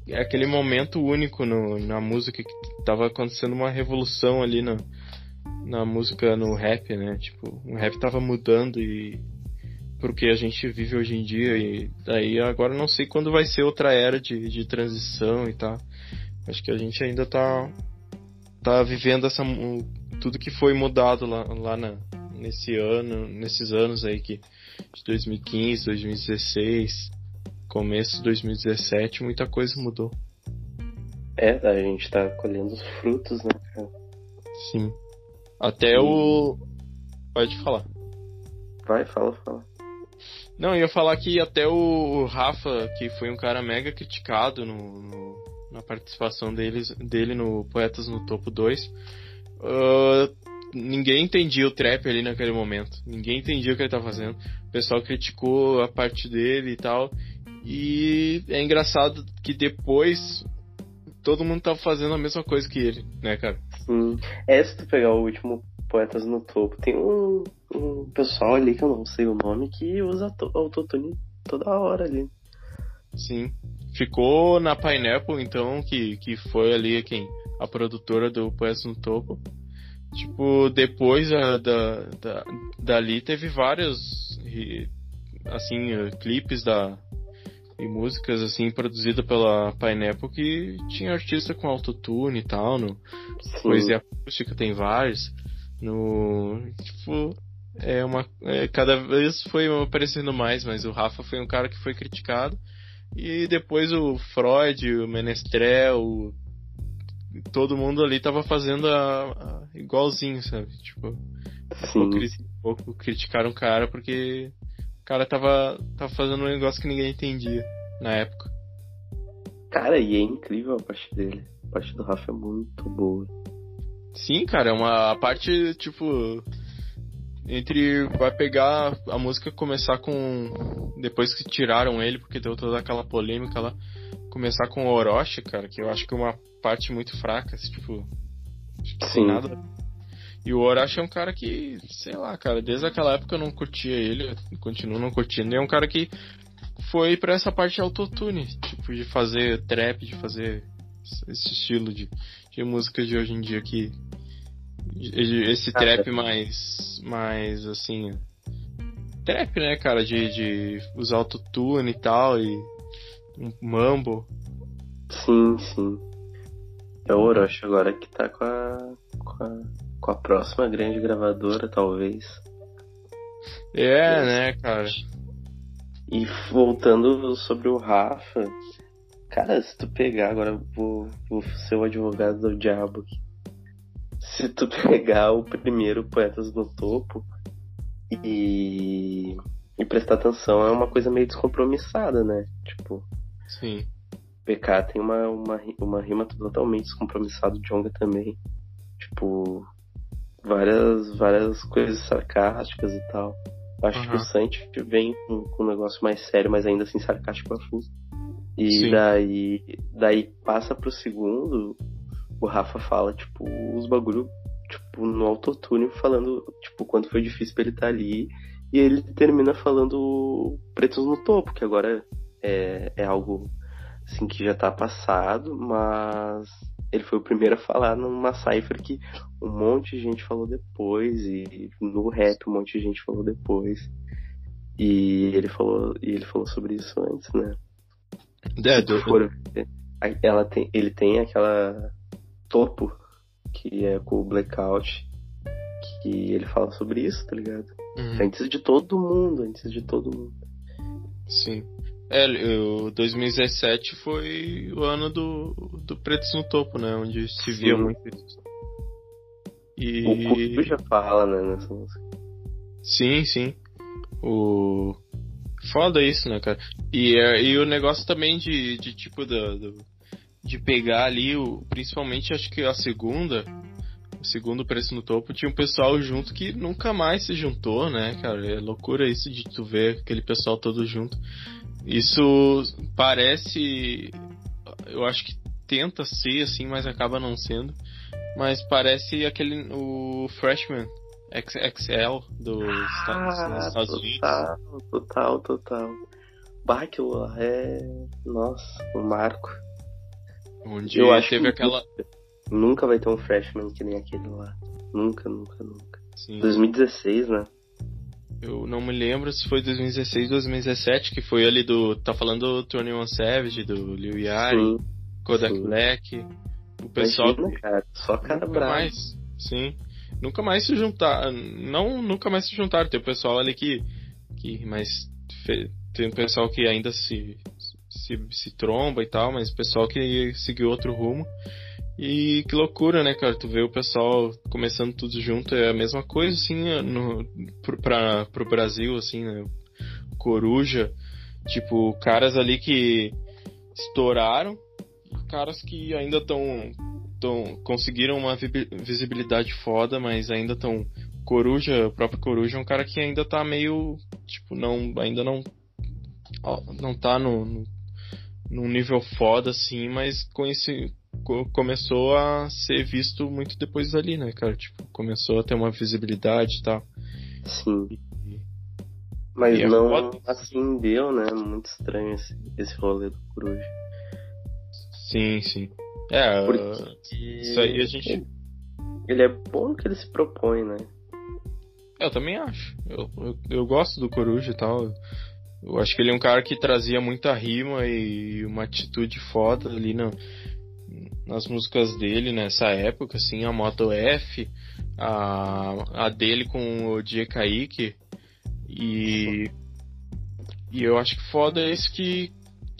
é aquele momento único no, na música que tava acontecendo uma revolução ali na, na música, no rap, né? Tipo, o rap tava mudando e pro que a gente vive hoje em dia e daí agora não sei quando vai ser outra era de, de transição e tal. Acho que a gente ainda tá tá vivendo essa tudo que foi mudado lá, lá na, nesse ano, nesses anos aí que de 2015, 2016, começo de 2017, muita coisa mudou. É, a gente tá colhendo os frutos, né, cara? Sim. Até o pode falar. Vai, fala, fala. Não, eu ia falar que até o, Rafa, que foi um cara mega criticado no, no- na participação deles, dele no Poetas no Topo 2, ah, ninguém entendia o trap ali naquele momento. Ninguém entendia o que ele tava fazendo. O pessoal criticou a parte dele e tal. E é engraçado que depois todo mundo tava fazendo a mesma coisa que ele, né, cara? Sim. É, se tu pegar o último Poetas no Topo, tem um, um pessoal ali que eu não sei o nome que usa to- autotune toda hora ali. Sim. Ficou na Pineapple, então, que, que foi ali quem? A produtora do Poetas no Topo. Tipo, depois da, da, da- dali teve vários assim, clipes da e músicas assim produzidas pela Pineapple que tinha artista com autotune e tal, no Sim. poesia acústica tem vários. No tipo é uma é, cada vez foi aparecendo mais, mas o Rafa foi um cara que foi criticado e depois o Freud, o Menestrel, o- todo mundo ali tava fazendo a, a- igualzinho, sabe? Tipo, Sim. um pouco criticaram o cara porque o cara tava, tava fazendo um negócio que ninguém entendia na época. Cara, e é incrível a parte dele. A parte do Rafa é muito boa. Sim, cara, é uma a parte, tipo. Entre. Vai pegar a música começar com. Depois que tiraram ele, porque deu toda aquela polêmica lá. Começar com o Orochi, cara, que eu acho que é uma parte muito fraca, assim, tipo. Acho que Sim. nada. E o Orochi é um cara que, sei lá, cara, desde aquela época eu não curtia ele, eu continuo não curtindo. E é um cara que foi pra essa parte de autotune, tipo, de fazer trap, de fazer esse estilo de, de música de hoje em dia que esse Ah, trap mais mais assim trap né cara de, de usar autotune e tal e um mambo Sim, sim. É o Orochi agora que tá com a, com a. com a próxima grande gravadora, talvez. é né cara E voltando sobre o Rafa, cara, se tu pegar, agora vou, vou ser o advogado do diabo aqui. Se tu pegar o primeiro Poetas no Topo e, e prestar atenção, é uma coisa meio descompromissada, né? Tipo, sim PK tem uma, uma, uma rima totalmente descompromissada, Jonga também. Tipo, várias, várias coisas sarcásticas e tal. Acho que Aham. o Santi vem com, com um negócio mais sério, mas ainda assim sarcástico a full. E Sim. daí, daí passa pro segundo, o Rafa fala, tipo, os bagulho, tipo, no autotune, falando, tipo, quanto foi difícil pra ele estar ali, E ele termina falando Pretos no Topo, que agora é, é algo assim que já tá passado, mas ele foi o primeiro a falar numa cipher que um monte de gente falou depois, e no rap um monte de gente falou depois. E ele falou, e ele falou sobre isso antes, né? É, do... For, ela tem, ele tem aquela topo que é com o blackout que ele fala sobre isso, tá ligado? Uhum. Antes de todo mundo, antes de todo mundo. Sim. É, o 2017 foi o ano do, do Pretos no Topo, né? Onde se via muito isso. E... O Cubo já fala, né, nessa música. Sim, sim. O. Foda isso, né, cara? E, é, e o negócio também de, de tipo, do, do, de pegar ali, o, principalmente acho que a segunda, o segundo preço no topo, tinha um pessoal junto que nunca mais se juntou, né, cara? É loucura isso de tu ver aquele pessoal todo junto. Isso parece. Eu acho que tenta ser assim, mas acaba não sendo. Mas parece aquele. O Freshman XL dos ah, Estados, total, Unidos. Total, total. Báquilo é. Nossa, o marco. Onde eu acho teve que aquela. Nunca vai ter um freshman que nem aquele lá. Nunca, nunca, nunca. Sim. 2016, né? Eu não me lembro se foi 2016 ou 2017, que foi ali do. Tá falando do Tony One Savage, do Liu Yari, Kodak sim. Black. O pessoal. Imagina, cara, só cara nunca bravo. mais. Sim. Nunca mais se juntar. Não, nunca mais se juntaram. Tem o pessoal ali que. que mas tem o pessoal que ainda se, se, se tromba e tal, mas o pessoal que seguiu outro rumo. E que loucura, né, cara? Tu vê o pessoal começando tudo junto, é a mesma coisa, assim, no, pra, pro Brasil, assim, né? Coruja, tipo, caras ali que estouraram, caras que ainda estão tão, conseguiram uma visibilidade foda, mas ainda estão. Coruja, o próprio Coruja é um cara que ainda tá meio. Tipo, não. Ainda não. Não tá no, no num nível foda, assim, mas com começou a ser visto muito depois ali, né, cara? Tipo, começou a ter uma visibilidade e tal. Sim. E, Mas e é não foda. assim deu, né? Muito estranho esse, esse rolê do Coruja. Sim, sim. É, Porque isso aí a gente. Ele é bom que ele se propõe, né? Eu também acho. Eu, eu, eu gosto do Coruja e tal. Eu acho que ele é um cara que trazia muita rima e uma atitude foda ali no, nas músicas dele nessa época, assim, a Moto F, a, a dele com o Dia Kaique. E, e eu acho que foda esse que,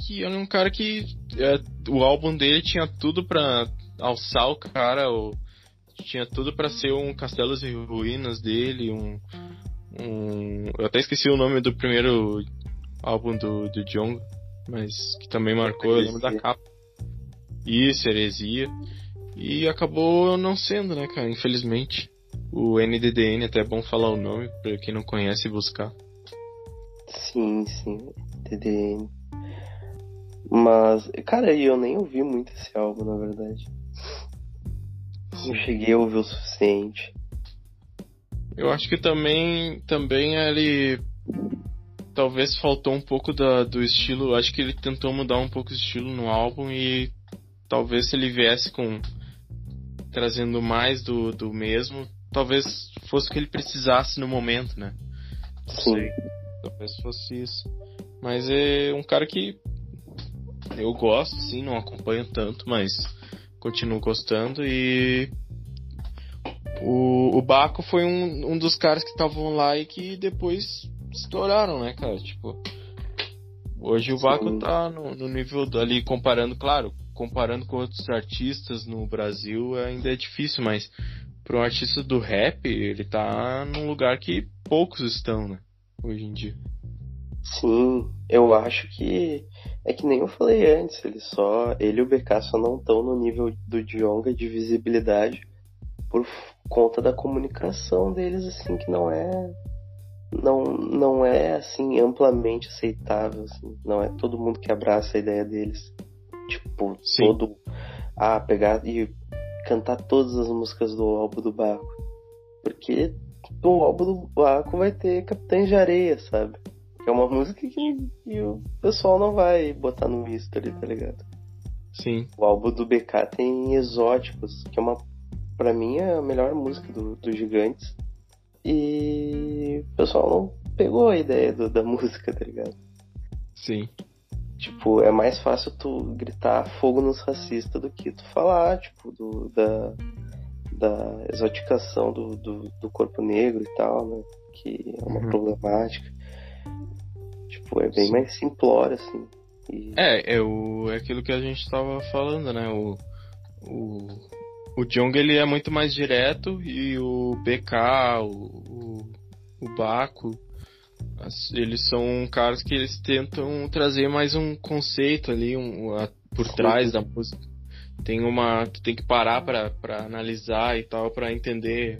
que é um cara que é, o álbum dele tinha tudo pra alçar o cara, ou, tinha tudo para ser um Castelos e Ruínas dele, um, um. Eu até esqueci o nome do primeiro álbum do, do Jong, mas que também marcou, eu lembro da capa. Isso, heresia. E acabou não sendo, né, cara? Infelizmente. O NDDN, até é bom falar o nome, pra quem não conhece buscar. Sim, sim, NDDN. Mas, cara, eu nem ouvi muito esse álbum, na verdade. Não cheguei a ouvir o suficiente. Eu acho que também, também ele talvez faltou um pouco da, do estilo. Acho que ele tentou mudar um pouco o estilo no álbum e talvez se ele viesse com trazendo mais do, do mesmo, talvez fosse o que ele precisasse no momento, né? Não Sim. sei. Talvez fosse isso. Mas é um cara que eu gosto, sim, não acompanho tanto, mas continuo gostando e o, o Baco foi um, um dos caras que estavam lá e que depois estouraram, né, cara? Tipo, hoje o Baco tá no, no nível ali comparando, claro, comparando com outros artistas no Brasil ainda é difícil, mas para um artista do rap, ele tá num lugar que poucos estão, né? Hoje em dia. Sim, eu acho que é que nem eu falei antes, ele só ele e o BK só não estão no nível do Dionga de visibilidade por conta da comunicação deles assim que não é não não é assim amplamente aceitável, assim, não é todo mundo que abraça a ideia deles. Tipo, Sim. todo. Ah, pegar e cantar todas as músicas do álbum do Baco. Porque o álbum do Baco vai ter Capitães de Areia, sabe? Que é uma música que, que o pessoal não vai botar no misto ali, tá ligado? Sim. O álbum do BK tem Exóticos, que é uma. Pra mim é a melhor música do, do Gigantes. E o pessoal não pegou a ideia do, da música, tá ligado? Sim. Tipo, é mais fácil tu gritar fogo nos racistas do que tu falar, tipo, do, da, da exoticação do, do, do corpo negro e tal, né? Que é uma Uhum. problemática. Tipo, é bem Sim. mais simplório, assim. E, É, é, o, é aquilo que a gente tava falando, né? O, o, o Jong ele é muito mais direto e o BK, o, o, o Baco, eles são caras que eles tentam trazer mais um conceito ali um, a- por trás da música. Tem uma. Tu tem que parar pra, pra analisar e tal, pra entender.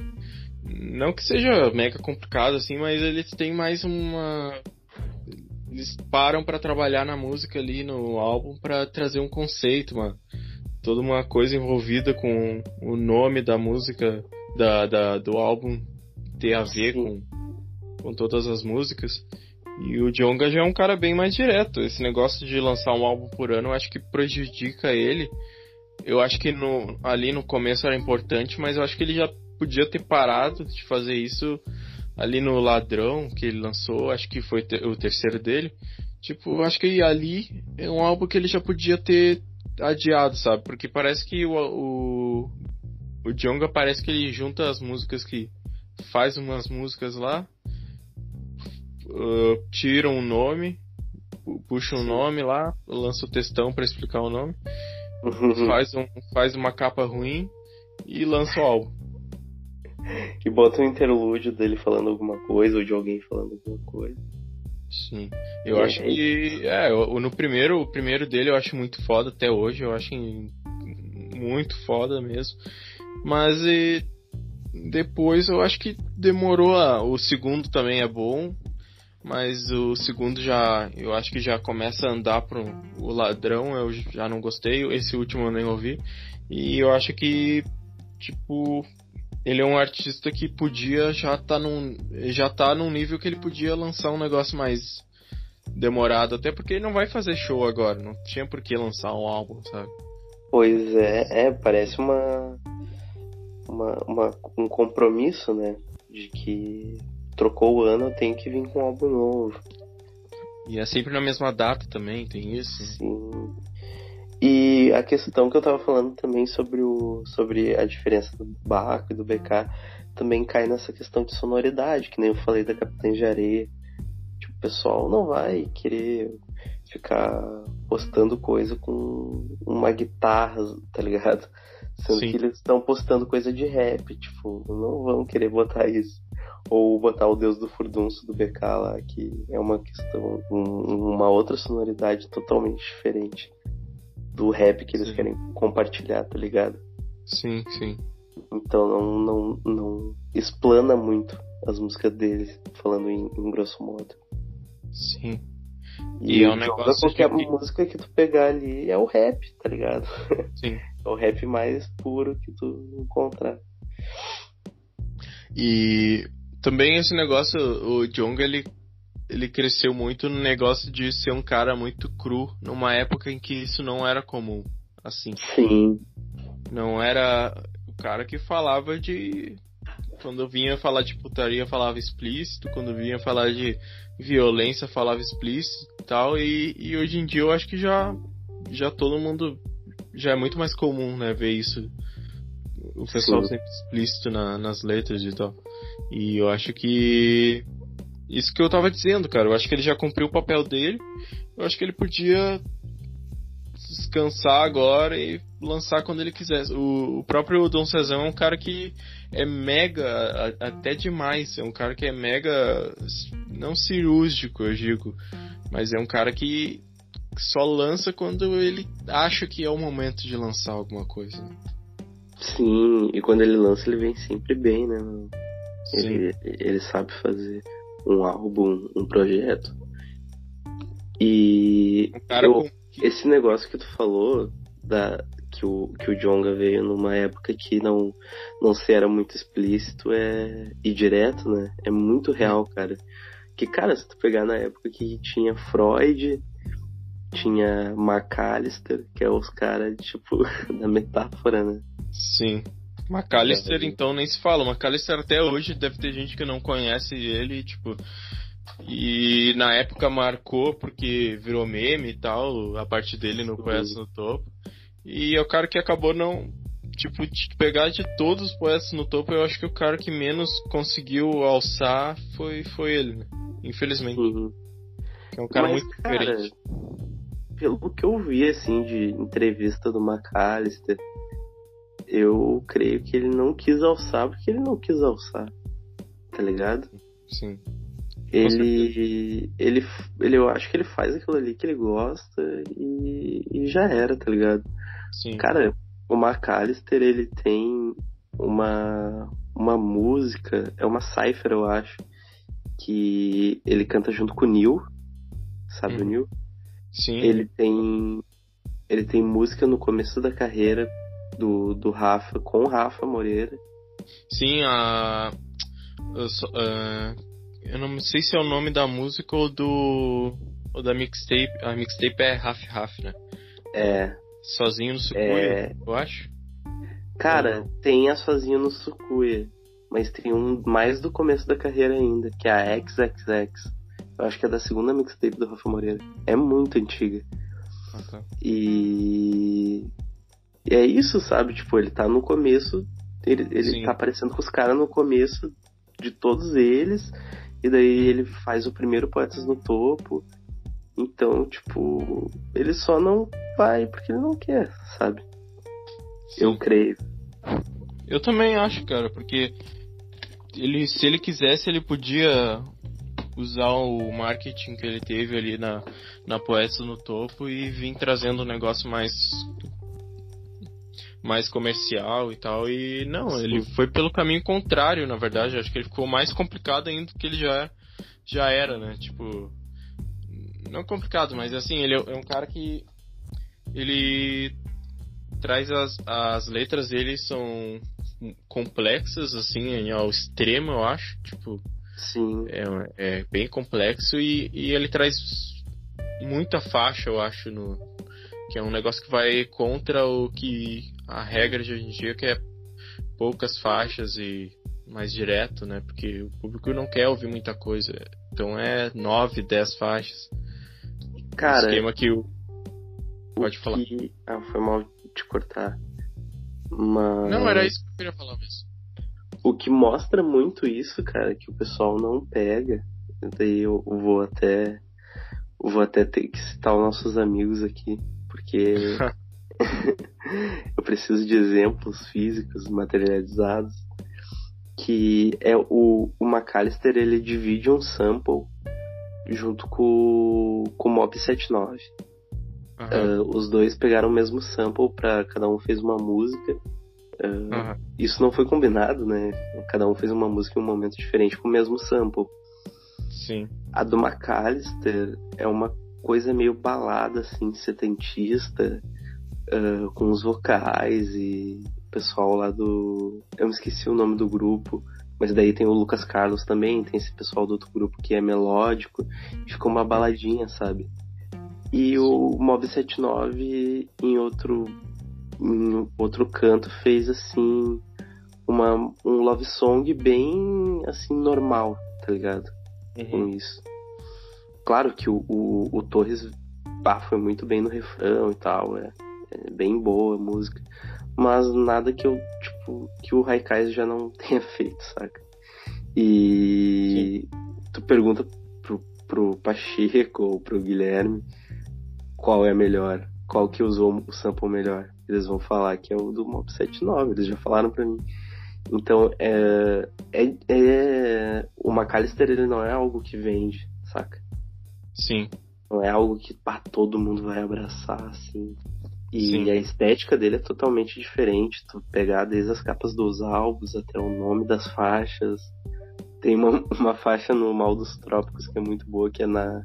Não que seja mega complicado assim, mas eles têm mais uma. Eles param pra trabalhar na música ali no álbum pra trazer um conceito, mano. Toda uma coisa envolvida com o nome da música, da, da, do álbum ter a ver com, com todas as músicas. E o Jonga já é um cara bem mais direto. Esse negócio de lançar um álbum por ano, eu acho que prejudica ele. Eu acho que no, ali no começo era importante, mas eu acho que ele já podia ter parado de fazer isso ali no Ladrão, que ele lançou, acho que foi o terceiro dele. Tipo, eu acho que ali é um álbum que ele já podia ter adiado, sabe? Porque parece que o, o, o Jonga parece que ele junta as músicas que faz umas músicas lá, uh, tira um nome, pu- puxa um nome lá, lança o textão pra explicar o nome, faz, um, faz uma capa ruim e lança o álbum. e bota um interlúdio dele falando alguma coisa, ou de alguém falando alguma coisa. Sim. Eu É, acho que. É, o- no primeiro, o primeiro dele eu acho muito foda até hoje. Eu acho muito foda mesmo. Mas e, depois eu acho que demorou. A, o segundo também é bom. Mas o segundo já. Eu acho que já começa a andar pro o ladrão. Eu já não gostei. Esse último eu nem ouvi. E eu acho que. Tipo. Ele é um artista que podia já tá num. Já tá num nível que ele podia lançar um negócio mais demorado. Até porque ele não vai fazer show agora. Não tinha por que lançar um álbum, sabe? Pois é, é, parece uma, uma, uma- um compromisso, né? De que trocou o ano, tem que vir com um álbum novo. E é sempre na mesma data também, tem isso. Sim. E a questão que eu tava falando também sobre o sobre a diferença do Baco e do BK também cai nessa questão de sonoridade, que nem eu falei da Capitães de Areia. Tipo, o pessoal não vai querer ficar postando coisa com uma guitarra, tá ligado? Sendo Sim. que eles estão postando coisa de rap, tipo, não vão querer botar isso. Ou botar o Deus do Furdunço do BK lá, que é uma questão, um- uma outra sonoridade totalmente diferente do rap que eles Sim. querem compartilhar, tá ligado? Sim, sim. Então não, não, não explana muito as músicas deles, falando em, em grosso modo. Sim. E é um negócio qualquer que- música que tu pegar ali é o rap, tá ligado? Sim. É o rap mais puro que tu encontrar. E também esse negócio, o Jonga ele, ele cresceu muito no negócio de ser um cara muito cru, numa época em que isso não era comum. Assim, Sim, não era o cara que falava de. Quando vinha falar de putaria, falava explícito, quando vinha falar de violência, falava explícito e tal. E, e hoje em dia eu acho que já, já todo mundo. Já é muito mais comum, né, ver isso. O pessoal Sim. sempre explícito na- nas letras e tal. E eu acho que. Isso que eu tava dizendo, cara. Eu acho que ele já cumpriu o papel dele. Eu acho que ele podia descansar agora e lançar quando ele quisesse. O, o próprio Dom Cezão é um cara que é mega, a- até demais. É um cara que é mega, não cirúrgico, eu digo, mas é um cara que só lança quando ele acha que é o momento de lançar alguma coisa. Sim. E quando ele lança, ele vem sempre bem, né? Ele, ele sabe fazer um álbum, um projeto. E eu- esse negócio que tu falou, da, que o, que o Jonga veio numa época que não, não se era muito explícito é, e direto, né? É muito real, cara. Que, cara, se tu pegar na época que tinha Freud, tinha McAllister, que é os caras, tipo, da metáfora, né? Sim. McAllister, é, então, nem se fala. McAllister até hoje deve ter gente que não conhece ele, tipo. E na época marcou porque virou meme e tal, a parte dele no Poetas no Topo. E é o cara que acabou não. Tipo, de pegar de todos os poetas no topo, eu acho que o cara que menos conseguiu alçar foi, foi ele, né? Infelizmente. Uhum. É um cara Mas, muito cara, diferente. Pelo que eu vi, assim, de entrevista do McAllister, eu creio que ele não quis alçar porque ele não quis alçar. Tá ligado? Sim. Ele, ele, ele, eu acho que ele faz aquilo ali que ele gosta e, e já era, tá ligado? Sim. Cara, o McAllister, ele tem uma, uma música, é uma cipher, eu acho, que ele canta junto com o Neil, sabe o uhum. Neil? Sim. Ele tem, ele tem música no começo da carreira do, do Rafa, com o Rafa Moreira. Sim, a... Uh, eu não sei se é o nome da música ou do... ou da mixtape. A mixtape é Half Half, né? É, Sozinho no Sucuia, é... eu acho. Cara, tem a Sozinho no Sucuia, mas tem um mais do começo da carreira ainda, que é a XXX. Eu acho que é da segunda mixtape do Rafa Moreira. É muito antiga. Ah, tá. E... e é isso, sabe? Tipo, ele tá no começo, ele, ele tá aparecendo com os caras no começo de todos eles, e daí ele faz o primeiro Poetas no Topo, então, tipo, ele só não vai porque ele não quer, sabe? Sim. Eu creio. Eu também acho, cara, porque ele, se ele quisesse, ele podia usar o marketing que ele teve ali na, na Poetas no Topo e vir trazendo um negócio mais mais comercial e tal. E não, Sim. ele foi pelo caminho contrário, na verdade. Acho que ele ficou mais complicado ainda do que ele já, já era, né? Tipo, não complicado, mas assim, ele é um cara que ele traz as, as letras dele são complexas assim ao extremo eu acho tipo sim é, é bem complexo e, e ele traz muita faixa eu acho no que é um negócio que vai contra o que a regra de hoje em dia que é poucas faixas e mais direto né porque o público não quer ouvir muita coisa então é nove dez faixas Cara, esquema que o. Pode falar. Que... Ah, foi mal te cortar. Mas... Não, era isso que eu queria falar mesmo. O que mostra muito isso, cara, que o pessoal não pega. Daí eu vou até. Vou até ter que citar os nossos amigos aqui, porque eu preciso de exemplos físicos materializados. Que é o, o McAllister ele divide um sample junto com, com o Mob 79. Uhum. Uh, os dois pegaram o mesmo sample para cada um fez uma música. Uh, uhum. Isso não foi combinado, né? Cada um fez uma música em um momento diferente com o mesmo sample. Sim. A do McAllister é uma coisa meio balada, assim, setentista, uh, com os vocais e o pessoal lá do. Eu me esqueci o nome do grupo. Mas daí tem o Lucas Carlos também, tem esse pessoal do outro grupo que é melódico, ficou uma baladinha, sabe? E o Mob 79 em outro em outro canto fez assim uma um love song bem assim normal, tá ligado? Uhum. Com isso. Claro que o, o, o Torres ah, foi muito bem no refrão e tal, é, é bem boa a música mas nada que eu, tipo, que o Raikais já não tenha feito, saca? E Sim. tu pergunta pro, pro Pacheco ou pro Guilherme qual é melhor, qual que usou o sample melhor. Eles vão falar que é o do Mob 79, eles já falaram pra mim. Então, é, é, é, o McAllister ele não é algo que vende, saca? Sim. Não é algo que pá, todo mundo vai abraçar, assim. E Sim. a estética dele é totalmente diferente. Tu pegar desde as capas dos álbuns até o nome das faixas. Tem uma, uma faixa no Mal dos Trópicos que é muito boa, que é na.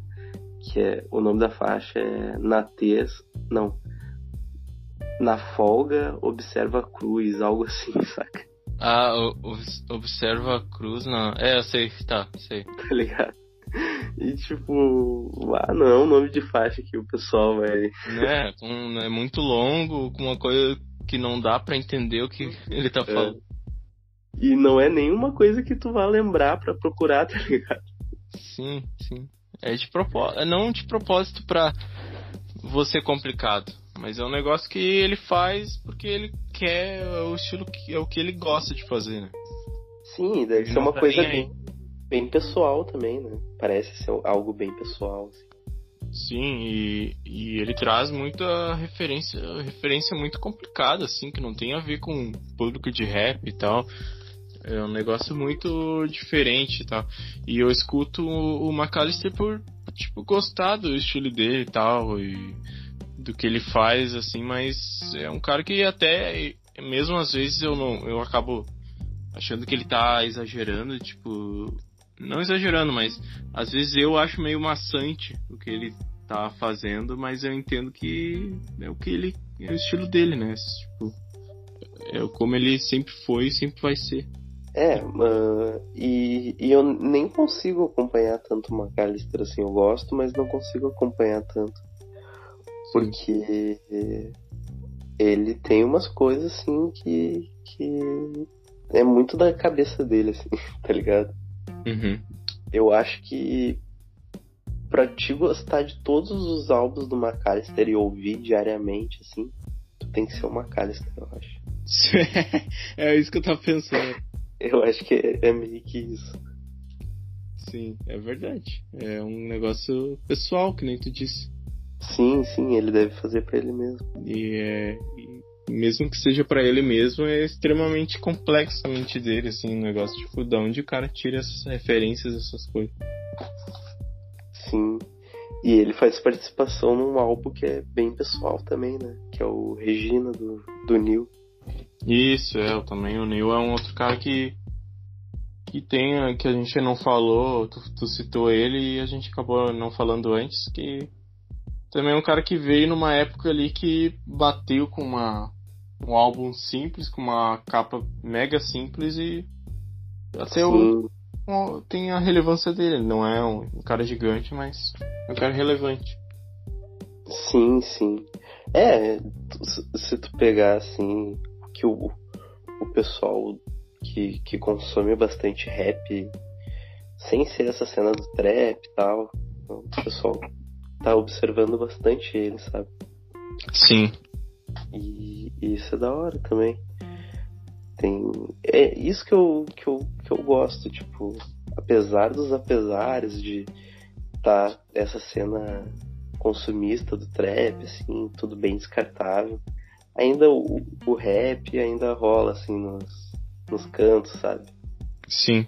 Que é, o nome da faixa é Natês. Não. Na folga observa a cruz, algo assim, saca? Ah, observa a cruz, não. É, eu sei, tá, sei. Tá ligado? E tipo, ah não, é nome de faixa que o pessoal vai. Né, um, é muito longo, com uma coisa que não dá para entender o que ele tá é. falando. É. E não é nenhuma coisa que tu vá lembrar para procurar, tá ligado? Sim, sim. É de propósito, é não de propósito pra você complicado, mas é um negócio que ele faz porque ele quer é o estilo que é o que ele gosta de fazer, né? Sim, deve ele ser uma tá coisa bem, bem, pessoal também, né? Parece ser algo bem pessoal. Assim. Sim, e, e ele traz muita referência, referência muito complicada, assim, que não tem a ver com público de rap e tal. É um negócio muito diferente e tal. E eu escuto o McAllister por, tipo, gostar do estilo dele e tal, e do que ele faz, assim, mas é um cara que até, mesmo às vezes eu não, eu acabo achando que ele tá exagerando, tipo, não exagerando, mas às vezes eu acho meio maçante o que ele tá fazendo, mas eu entendo que é o que ele, é o estilo dele, né? Tipo, é como ele sempre foi e sempre vai ser. É, uh, e, e, eu nem consigo acompanhar tanto o McAllister assim, eu gosto, mas não consigo acompanhar tanto. Porque ele tem umas coisas assim que, que é muito da cabeça dele, assim, tá ligado? Uhum. Eu acho que pra te gostar de todos os álbuns do McAllister e ouvir diariamente, assim, tu tem que ser o McAllister, eu acho. é isso que eu tava pensando. Eu acho que é, é meio que isso. Sim, é verdade. É um negócio pessoal, que nem tu disse. Sim, sim, ele deve fazer para ele mesmo. E, é, e mesmo que seja para ele mesmo, é extremamente complexo a mente dele, assim, um negócio tipo, de onde o cara tira essas referências, essas coisas. Sim. E ele faz participação num álbum que é bem pessoal também, né? Que é o Regina do, do Neil. Isso, é, também o Neil é um outro cara que que tem, que a gente não falou, tu, tu, citou ele e a gente acabou não falando antes, que também é um cara que veio numa época ali que bateu com uma, um álbum simples, com uma capa mega simples e até o, o, tem a relevância dele. Ele não é um, um cara gigante, mas é um cara relevante. Sim, sim. É, se tu pegar assim que o, o pessoal que, que consome bastante rap, sem ser essa cena do trap e tal, o pessoal tá observando bastante ele, sabe? Sim. E, e isso é da hora também. Tem. É isso que eu, que eu, que eu gosto, tipo, apesar dos apesares de tá essa cena consumista do trap, assim, tudo bem descartável ainda o, o rap ainda rola assim nos, nos cantos, sabe? Sim.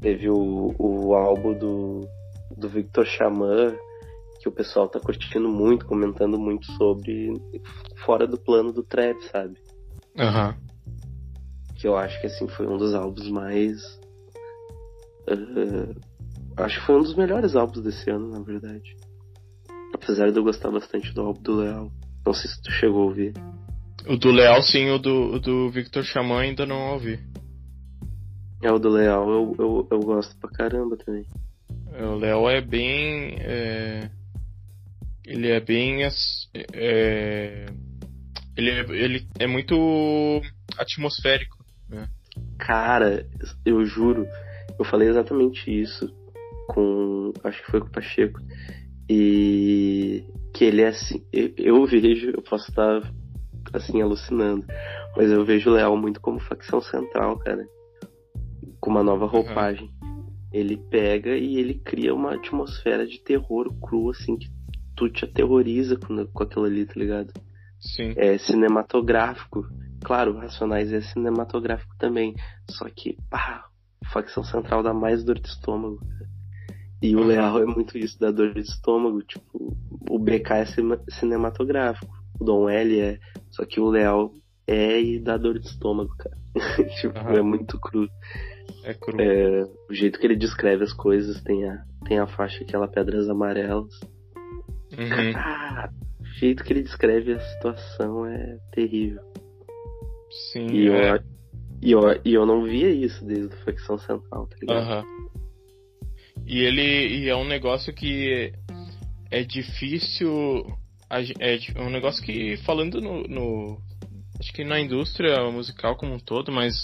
Teve o, o álbum do, do Victor Xamã, que o pessoal tá curtindo muito, comentando muito sobre, fora do plano do trap, sabe? Aham. Uhum. Que eu acho que assim foi um dos álbuns mais. Uh, acho que foi um dos melhores álbuns desse ano, na verdade. Apesar de eu gostar bastante do álbum do Leal. Não sei se tu chegou a ouvir. O do Leal, sim, o do, o do Victor Xamã ainda não ouvi. É, o do Leal eu, eu, eu gosto pra caramba também. É, o Leal é bem. É... Ele é bem. É... Ele, é, ele é muito atmosférico. Né? Cara, eu juro, eu falei exatamente isso com. Acho que foi com o Pacheco. E que ele é assim. Eu, vejo, eu posso estar assim, alucinando. Mas eu vejo o Leal muito como facção central, cara. Com uma nova roupagem. Uhum. Ele pega e ele cria uma atmosfera de terror cru, assim, que tu te aterroriza com, com aquilo ali, tá ligado? Sim. É cinematográfico. Claro, Racionais é cinematográfico também. Só que, pá, facção central dá mais dor de estômago. E o Leal é muito isso, da dor de estômago. Tipo, o BK é cinematográfico. O Dom L é só que o Leal é e dá dor de estômago, cara. tipo, uhum. é muito cru. É cru. É, o jeito que ele descreve as coisas, tem a, tem a faixa aquela Pedras Amarelas. Uhum. Ah, jeito que ele descreve a situação é terrível. Sim, E, é. eu, e, eu, e eu não via isso desde o Facção Central, tá ligado? Aham. E ele e é um negócio que é difícil. a É di- um negócio que, falando no, no- Acho que na indústria musical como um todo, mas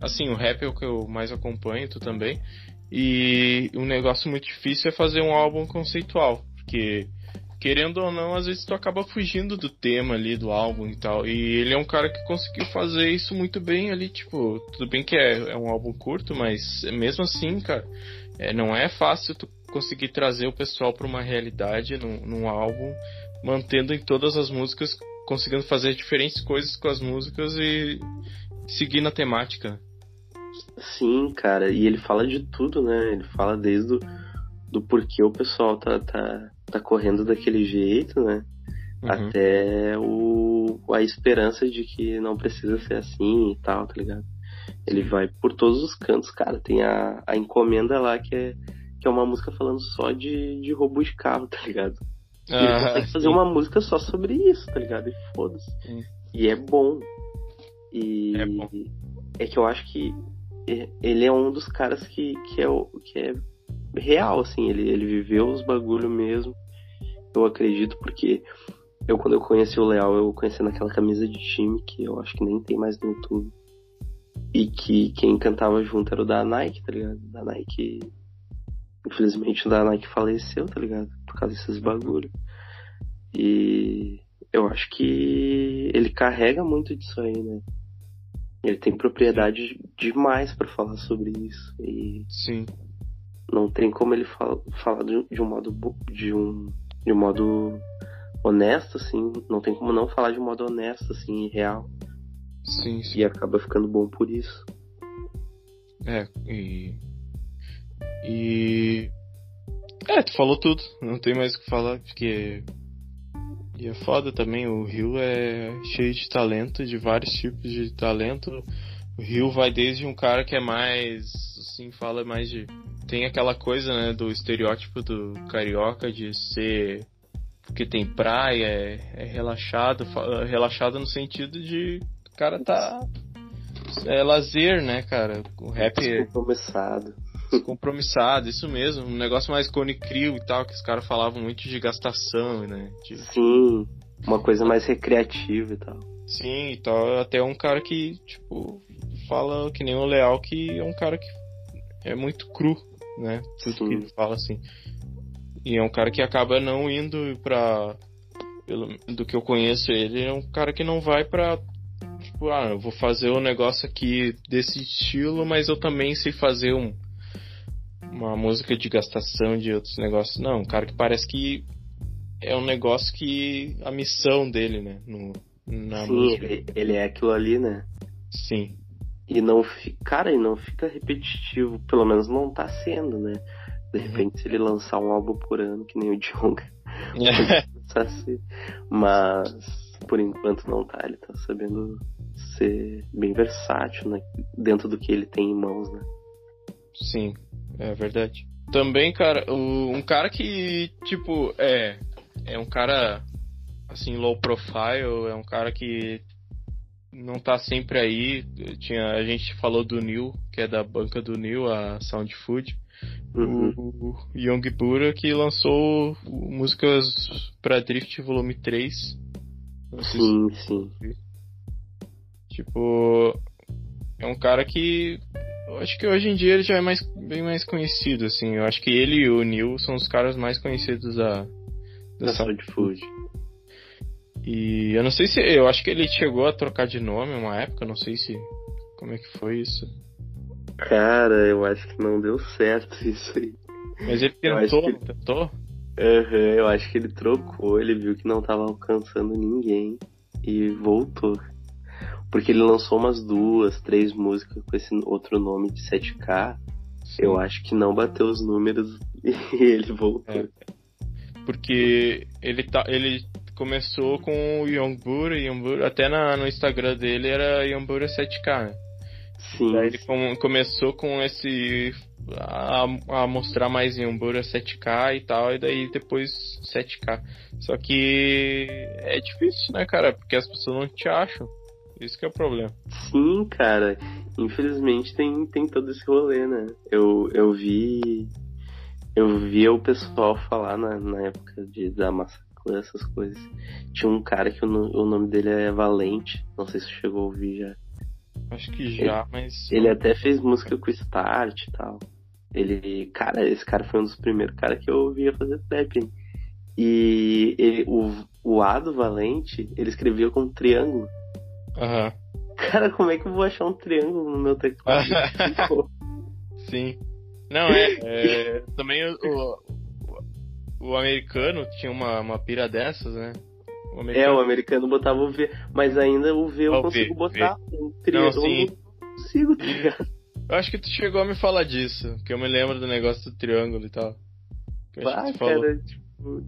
assim, o rap é o que eu mais acompanho, tu também. E um negócio muito difícil é fazer um álbum conceitual. Porque, querendo ou não, às vezes tu acaba fugindo do tema ali do álbum e tal. E ele é um cara que conseguiu fazer isso muito bem ali, tipo, tudo bem que é, é um álbum curto, mas mesmo assim, cara, é, não é fácil tu conseguir trazer o pessoal pra uma realidade num, num álbum, mantendo em todas as músicas, conseguindo fazer diferentes coisas com as músicas e seguir na temática. Sim, cara, e ele fala de tudo, né? Ele fala desde o do porquê o pessoal tá, tá, tá correndo daquele jeito, né? Uhum. Até o, a esperança de que não precisa ser assim e tal, tá ligado? Ele vai por todos os cantos, cara. Tem a, a encomenda lá que é, que é uma música falando só de, de roubo de carro, tá ligado? E ele Ah, consegue fazer sim. uma música só sobre isso, tá ligado? E foda-se. E é bom. E É bom. é que eu acho que ele é um dos caras que, que, é, o- que é real, assim. Ele, ele viveu os bagulho mesmo. Eu acredito, porque eu, quando eu conheci o Leal, eu conheci naquela camisa de time que eu acho que nem tem mais no YouTube. E que quem cantava junto era o da Nike, tá ligado? Da Nike. Infelizmente o da Nike faleceu, tá ligado? Por causa desses bagulho. E eu acho que ele carrega muito disso aí, né? Ele tem propriedade demais pra falar sobre isso. E Sim. Não tem como ele fala, falar de, de um modo de um de um modo honesto assim, não tem como não falar de um modo honesto assim e real Sim, sim. e acaba ficando bom por isso. É, e. E. É, tu falou tudo, não tem mais o que falar, porque. E é foda também, o Rio é cheio de talento, de vários tipos de talento. O Rio vai desde um cara que é mais. Assim, fala mais de. Tem aquela coisa, né, do estereótipo do carioca de ser. Porque tem praia, é, é relaxado, fa- relaxado no sentido de. O cara tá. É lazer, né, cara? O rap é Começado. compromissado, isso mesmo. Um negócio mais cone crio e tal, que os caras falavam muito de gastação, né? De- Sim, uma coisa mais recreativa e tal. sim, e tal. Até um cara que, tipo, fala que nem o Leal, que é um cara que é muito cru, né? Tudo Sim. que ele fala assim. E é um cara que acaba não indo pra. Pelo, do que eu conheço ele, é um cara que não vai pra. Tipo, ah, eu vou fazer um negócio aqui desse estilo, mas eu também sei fazer um. Uma música de gastação de outros negócios. Não, um cara que parece que é um negócio que. a missão dele, né? No, na Sim, música. ele, ele é aquilo ali, né? Sim. E não fica, cara, e não fica repetitivo, pelo menos não tá sendo, né? De Uhum. repente, se ele lançar um álbum por ano, que nem o Djonga, começar a ser. Mas, por enquanto, não tá. Ele tá sabendo ser bem versátil né? dentro do que ele tem em mãos, né? Sim, é verdade. Também, cara, um cara que, tipo, é. É um cara, assim, low profile, é um cara que não tá sempre aí. Tinha, a gente falou do Neil, que é da banca do Neil, a Sound Food. Uhum. O Young Bura que lançou músicas pra Drift Volume 3. Não sei se Sim, sim. Tipo, é um cara que eu acho que hoje em dia ele já é mais, bem mais conhecido, assim. Eu acho que ele e o Neil são os caras mais conhecidos da, Da dessa. Sound Food. E eu não sei se. Eu acho que ele chegou a trocar de nome uma época, não sei se. Como é que foi isso? Cara, eu acho que não deu certo isso aí. Mas ele tentou, que- tentou? Aham, eu acho que ele trocou, ele viu que não tava alcançando ninguém e voltou. Porque ele lançou umas duas, três músicas com esse outro nome de 7K. Eu acho que não bateu os números e ele voltou. É. Porque ele, tá, ele começou com o Youngbura, Youngbura até na, no Instagram dele era Youngbura 7K, né? Sim. Daí ele com- começou com esse a, a mostrar mais em Umbura 7K e tal, e daí depois 7K. Só que é difícil, né, cara? Porque as pessoas não te acham. Isso que é o problema. Sim, cara. Infelizmente tem, tem todo esse rolê, né? Eu, eu vi. Eu via o pessoal falar na, na época de, da massacre, essas coisas. Tinha um cara que o, o nome dele é Valente. Não sei se você chegou a ouvir já. Acho que já, ele, mas. Ele até fez música com Start e tal. Ele. Cara, esse cara foi um dos primeiros caras que eu ouvia fazer trap. E ele, o, o A do Valente, ele escrevia com um triângulo. Aham. Uhum. Cara, como é que eu vou achar um triângulo no meu teclado? Sim. Não, é. é também o, o, o, americano tinha uma, uma pira dessas, né? O é, o americano botava o V, mas ainda o V eu consigo v, botar v. um triângulo. Não, sim. não consigo, tá ligado? Eu acho que tu chegou a me falar disso, que eu me lembro do negócio do triângulo e tal. Ah, cara, tipo,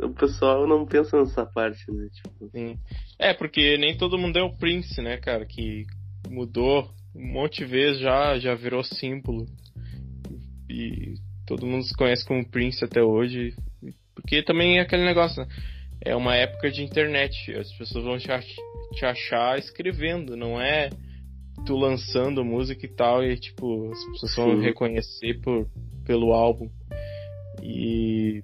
o pessoal não pensa nessa parte, né? Tipo... Sim. É, porque nem todo mundo é o Prince, né, cara? Que mudou um monte de vezes já, já virou símbolo. E todo mundo se conhece como Prince até hoje. Porque também é aquele negócio, né? É uma época de internet. As pessoas vão te, achar escrevendo, não é tu lançando música e tal, e tipo, as pessoas vão reconhecer por, pelo álbum. E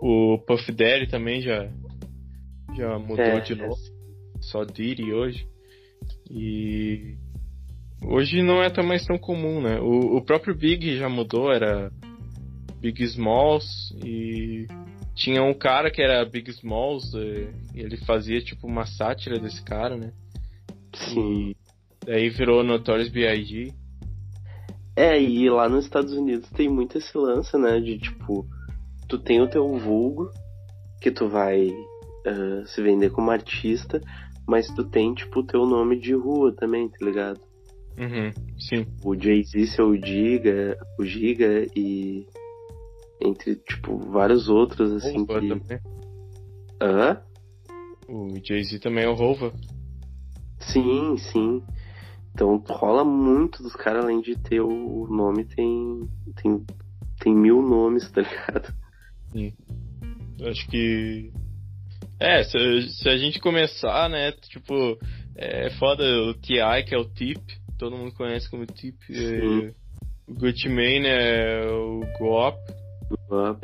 o Puff Daddy também já, já mudou é, de novo. É. Só Diddy hoje. E hoje não é mais tão comum, né? O, o próprio Big já mudou, era Big Smalls e tinha um cara que era Big Smalls e ele fazia tipo uma sátira desse cara, né? Sim. E daí virou Notorious B.I.G. É, e lá nos Estados Unidos tem muito esse lance, né? De tipo, tu tem o teu vulgo, que tu vai uh, se vender como artista, mas tu tem, tipo, o teu nome de rua também, tá ligado? Uhum, sim. O Jay-Z seu Giga, o Giga e. Entre, tipo, vários outros, assim. Rova que... também. Hã? O Jay-Z também é o Rova. Sim, sim. Então rola muito dos caras, além de ter o nome, tem, tem, tem mil nomes, tá ligado? Sim. Acho que. É, se, se, a gente começar, né? Tipo, é foda o TI, que é o Tip, todo mundo conhece como Tip. É, o Gucci Mane é o Goop.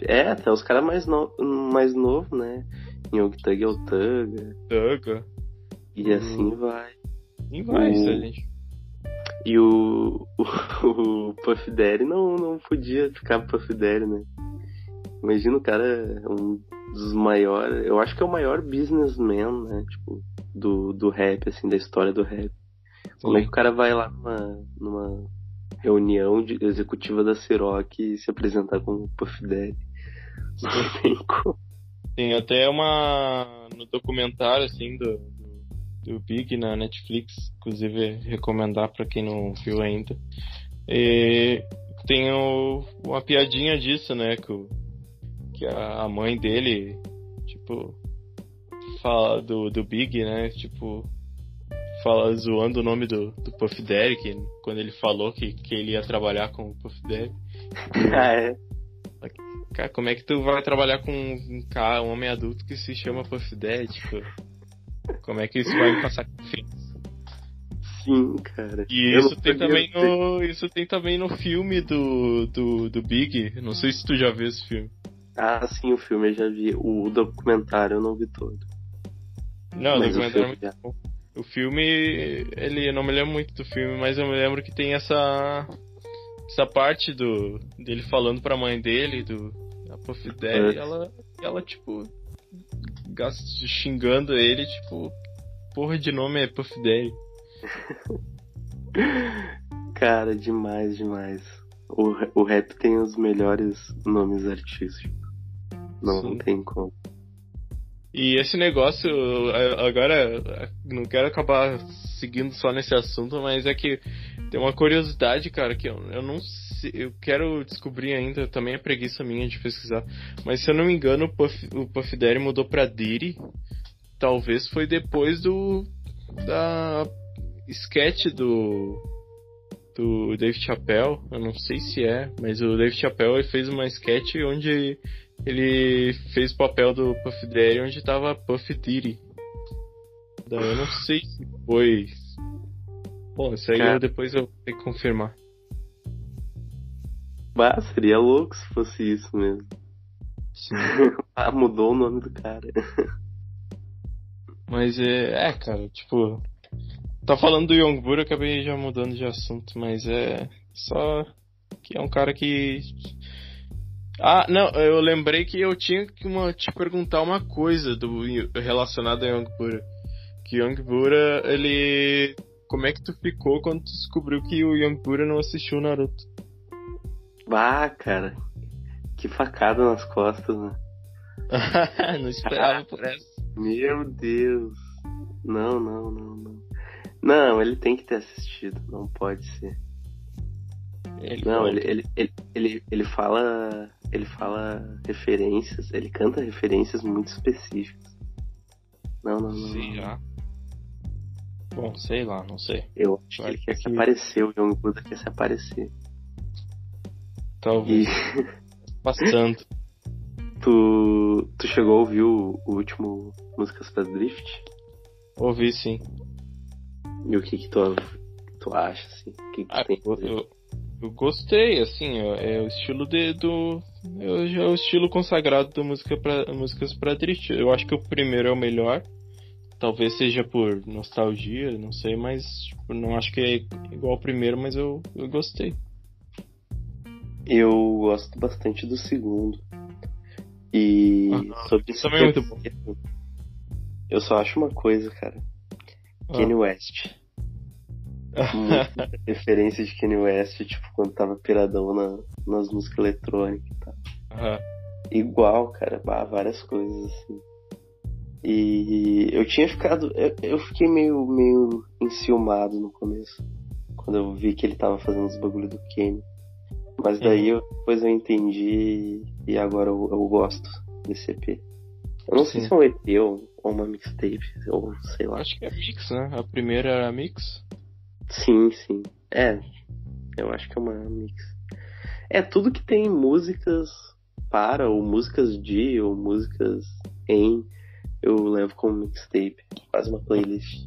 É, até os caras mais, no, mais novos, né? Young Thug é o Thug. Thug. E uhum. assim vai. E vai, o... a gente. E o, o, o Puff Daddy não, não podia ficar Puff Daddy, né? Imagina o cara um dos maiores, eu acho que é o maior businessman, né? Tipo, do, do rap, assim, da história do rap. Como é que o cara vai lá numa, numa reunião de, executiva da Ciroc e se apresentar como Puff Daddy? Não tem como. Tem até uma. no documentário, assim, do, do, do Big na Netflix, inclusive recomendar para quem não viu ainda. E tem o, uma piadinha disso, né? Que o que a mãe dele, tipo, fala do, do Big, né? Tipo, fala zoando o nome do, do Puff Daddy, que, quando ele falou que, que ele ia trabalhar com o Puff Daddy. ah, é? Cara, como é que tu vai trabalhar com um cara, um homem adulto que se chama Puff Daddy? Tipo, como é que isso vai me passar confiança? Sim, cara. E isso tem também no. Isso tem também no filme do, do, do Big. Não sei se tu já viu esse filme. Ah, sim, o filme eu já vi. O documentário eu não vi todo. Não, mas o documentário é muito já. bom. O filme, ele, eu não me lembro muito do filme, mas eu me lembro que tem essa essa parte do dele falando pra mãe dele, do a Puff Daddy, é. ela, ela tipo xingando ele, tipo, porra de nome é Puff Daddy. Cara, demais, demais. O, o rap tem os melhores nomes artísticos. Não, não tem como. E esse negócio, agora, não quero acabar seguindo só nesse assunto, mas é que tem uma curiosidade, cara, que eu, eu não sei, eu quero descobrir ainda, também é preguiça minha de pesquisar, mas se eu não me engano, o Puff, o Puff Daddy mudou pra Diddy, talvez foi depois do, da sketch do, do Dave Chappelle, eu não sei se é, mas o Dave Chappelle fez uma sketch onde ele fez o papel do Puff Daddy onde tava Puff Diddy. Daí eu não sei se foi. Bom, isso aí eu, depois eu tenho que confirmar. Bah, seria louco se fosse isso mesmo. Ah, mudou o nome do cara. Mas é, é, cara, tipo. Tá falando do Young eu acabei já mudando de assunto, mas é só que é um cara que. Ah, não, eu lembrei que eu tinha que uma, te perguntar uma coisa do relacionado a Young Buddha. Que Young Buddha, ele. Como é que tu ficou quando tu descobriu que o Young Buddha não assistiu Naruto? Bah, cara. Que facada nas costas, né? não esperava por essa. Meu Deus. Não, não, não, não. Não, ele tem que ter assistido, não pode ser. Ele não, ele, ele, ele, ele fala. Ele fala referências, ele canta referências muito específicas. Não, não, não. Sim, já. Bom, sei lá, não sei. Eu acho que ele quer que... se aparecer, o Young Buda quer se aparecer. Talvez. E... Bastante. tu, tu chegou a ouvir o, o último Músicas para Drift? Ouvi sim. E o que que tu, tu acha, assim? O que, que ah, eu, eu, eu, gostei, assim, é, é o estilo de, do... É, é o estilo consagrado da música pra, músicas para drift. Eu acho que o primeiro é o melhor. Talvez seja por nostalgia, não sei, mas tipo, não acho que é igual ao primeiro, mas eu, eu gostei. Eu gosto bastante do segundo. E ah, sobre isso também é muito bom. Eu só acho uma coisa, cara. Ah. Kanye West. Referência de Kanye West, tipo, quando tava piradão na, nas músicas eletrônicas e tal. Uhum. Igual, cara, várias coisas assim. E eu tinha ficado. Eu, eu, fiquei meio, meio enciumado no começo. Quando eu vi que ele tava fazendo os bagulho do Kenny. Mas daí uhum. eu, depois eu entendi e agora eu, eu gosto desse EP. Eu não Sim. sei se é um EP ou, ou uma mixtape, ou sei lá. Acho que é mix, né? A primeira era mix? Sim, sim. É, eu acho que é uma mix. É tudo que tem músicas para, ou músicas de, ou músicas em, eu levo como mixtape. Quase uma playlist.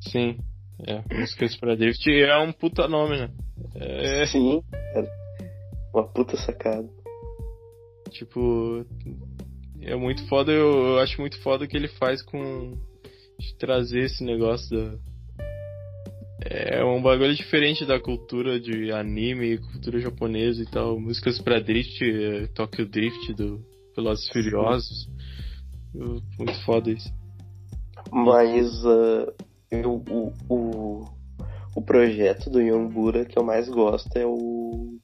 Sim, é. Músicas para David é um puta nome, né? É... Sim, cara. Uma puta sacada. Tipo, é muito foda, eu, eu acho muito foda o que ele faz com. de trazer esse negócio da. É um bagulho diferente da cultura de anime, cultura japonesa e tal. Músicas pra Drift, é, Tokyo Drift do Velozes Furiosos. Muito foda isso. Mas uh, eu, o, o, o projeto do Yombura que eu mais gosto é o.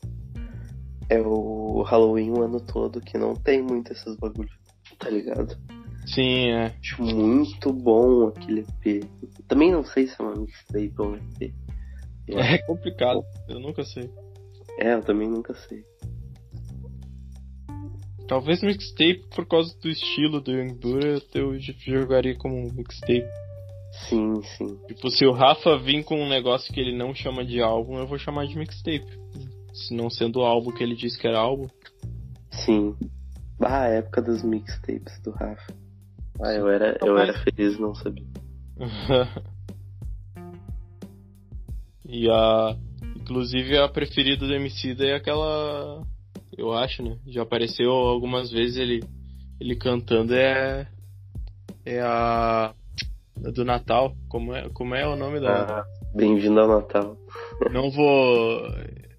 É o Halloween o ano todo, que não tem muito esses bagulhos, tá ligado? Sim, é. Acho muito bom aquele EP. Também não sei se é uma mixtape ou um EP. é complicado, eu nunca sei. É, eu também nunca sei. Talvez mixtape por causa do estilo do Young eu jogaria como mixtape. Sim, sim. Tipo, se o Rafa vir com um negócio que ele não chama de álbum, eu vou chamar de mixtape. Se não sendo o álbum que ele disse que era álbum. Sim. Ah, a época dos mixtapes do Rafa. Ah, eu era, eu era feliz não sabia. e a. Inclusive a preferida do MC é aquela. Eu acho, né? Já apareceu algumas vezes ele, ele cantando é. É a do Natal. Como é, como é o nome da. Ah, bem-vindo ao Natal. Não vou.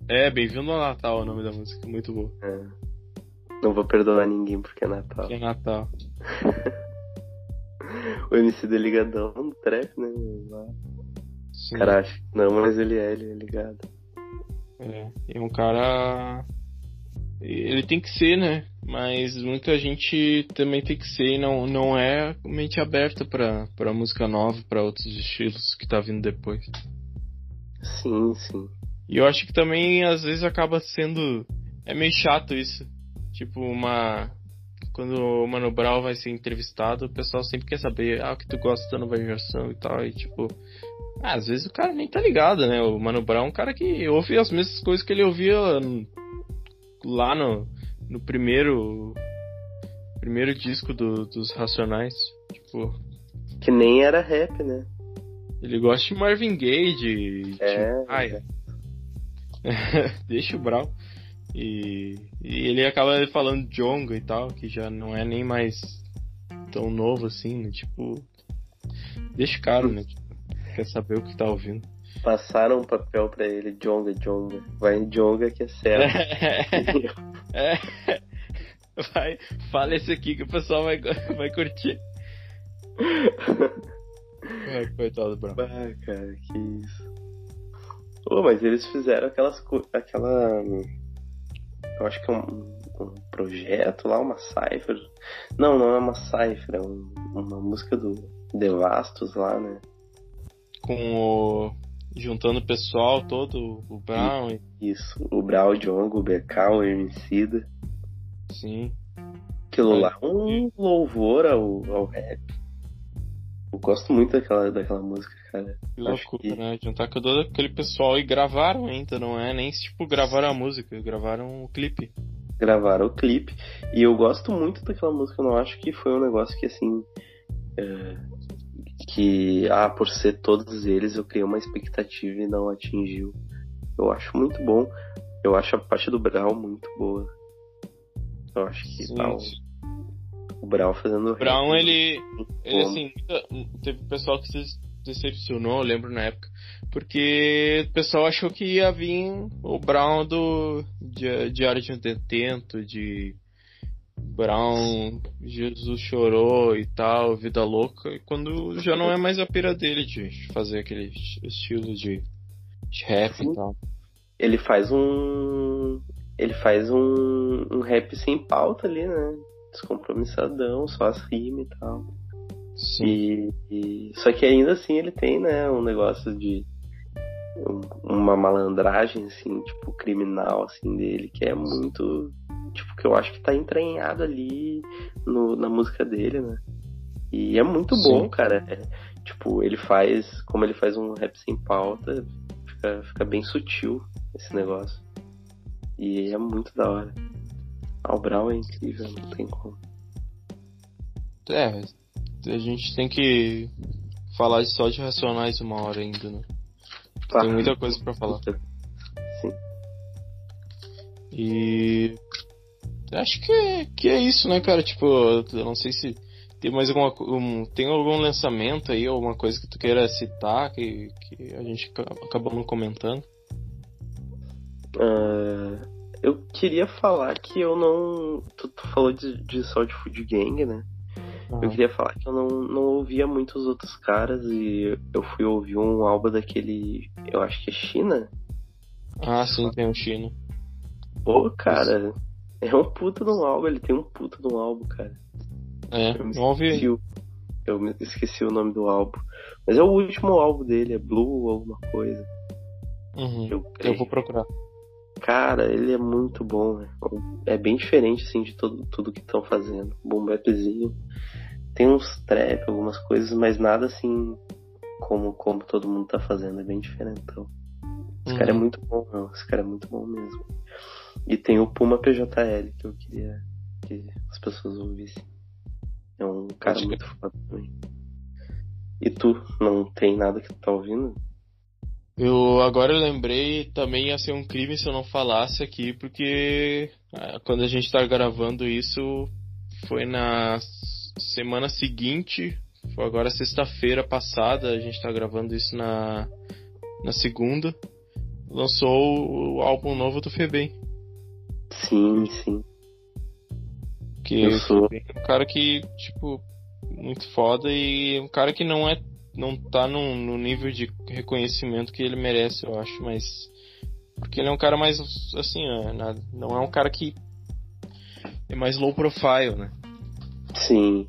É, Bem-vindo ao Natal é o nome da música, muito boa. É. Não vou perdoar ninguém porque é Natal. Porque é Natal. o MC é ligadão no trap, né? Sim. Cara. Não, mas ele é, ele é ligado. É, é um cara. Ele tem que ser, né? mas muita gente também tem que ser e não, não é mente aberta para para música nova, para outros estilos que tá vindo depois. Sim, sim. E eu acho que também às vezes acaba sendo é meio chato isso. Tipo uma quando o Mano Brown vai ser entrevistado, o pessoal sempre quer saber ah, o que tu gosta da nova geração e tal, e tipo, Ah, às vezes o cara nem tá ligado, né? O Mano Brown é um cara que ouve as mesmas coisas que ele ouvia lá no, no primeiro primeiro disco do, dos Racionais. Tipo. Que nem era rap, né? Ele gosta de Marvin Gaye, de. É. Ai. Deixa o Brown. E, e ele acaba falando Jonga e tal, que já não é nem mais tão novo assim, né? Tipo. Deixa o cara, né? Tipo, quer saber o que tá ouvindo. Passaram um papel pra ele, Jonga, Jonga. Vai em Jonga que é certo. é. Vai, fala esse aqui que o pessoal vai, vai curtir. Ai, coitado do Brown. Ah, cara, que isso. Oh, mas eles fizeram aquelas aquela eu acho que é um, um projeto lá, uma cipher. Não, não é uma cipher, é um, uma música do Devastos lá, né? Com o. Juntando o pessoal todo, o Brown. Isso, o Brown, o Djongo, o BK, o Emicida. Sim. Aquilo é. lá é um louvor ao, ao rap. Eu gosto muito daquela, daquela música, cara. Que loucura, que... né? Juntar com todo aquele pessoal e gravaram ainda, não é? Nem tipo gravaram a música, gravaram o clipe. Gravaram o clipe. E eu gosto muito daquela música, eu não acho que foi um negócio que assim. É... Que, ah, por ser todos eles, eu criei uma expectativa e não atingiu. Eu acho muito bom. Eu acho a parte do Brau muito boa. Eu acho que tá o Brown fazendo. O Brown, ele. Ele, assim, teve pessoal que se decepcionou, eu lembro na época. Porque o pessoal achou que ia vir o Brown do Diário de um Detento, de Brown, Jesus chorou e tal, vida louca, e quando já não é mais a pira dele de fazer aquele estilo de, de rap Sim. e tal. Ele faz um ele faz um, um rap sem pauta ali, né? Descompromissadão, só as rimas e tal. Sim. E, e, só que ainda assim ele tem, né, um negócio de uma malandragem, assim, tipo, criminal, assim, dele, que é muito, tipo, que eu acho que tá entranhado ali no, na música dele, né? E é muito Sim. bom, cara. É, tipo, ele faz, como ele faz um rap sem pauta, fica, fica bem sutil esse negócio. E é muito da hora. Ah, o Brown é incrível, não tem como. É, a gente tem que falar só de Racionais uma hora ainda, né? Tá. Tem muita coisa para falar. Sim. E acho que é, que é isso, né, cara? Tipo, eu não sei se tem mais alguma um, tem algum lançamento aí, alguma coisa que tu queira citar que, que a gente acabou não comentando. Uh, eu queria falar que eu não. Tu, tu falou de, de só de Food Gang, né? Uhum. Eu queria falar que eu não, não ouvia muitos outros caras e eu fui ouvir um álbum daquele. Eu acho que é China? Ah, sim, tem um China. Pô, cara, é um puta de um álbum, ele tem um puta de um álbum, cara. É, eu não ouvi. Eu me esqueci o nome do álbum. Mas é o último álbum dele, é Blue ou alguma coisa. Uhum. Eu, eu vou procurar. Cara, ele é muito bom, né? É bem diferente, assim, de todo, tudo que estão fazendo. Boom bapzinho. Tem uns trap, algumas coisas, mas nada assim como, como todo mundo tá fazendo. É bem diferente. Então. Esse uhum. cara é uhum. muito bom, não. Esse cara é muito bom mesmo. E tem o Puma PJL, que eu queria que as pessoas ouvissem. É um cara muito foda também. E tu, não tem nada que tu tá ouvindo? Eu agora eu lembrei também ia ser um crime se eu não falasse aqui, porque ah, quando a gente tá gravando isso foi na semana seguinte, foi agora sexta-feira passada, a gente tá gravando isso na, na segunda, lançou o álbum novo do Febem. Sim, sim. Que eu sou um cara que, tipo, muito foda e um cara que não é não tá no, no, nível de reconhecimento que ele merece, eu acho, mas. Porque ele é um cara mais. Assim, não é um cara que. É mais low profile, né? Sim.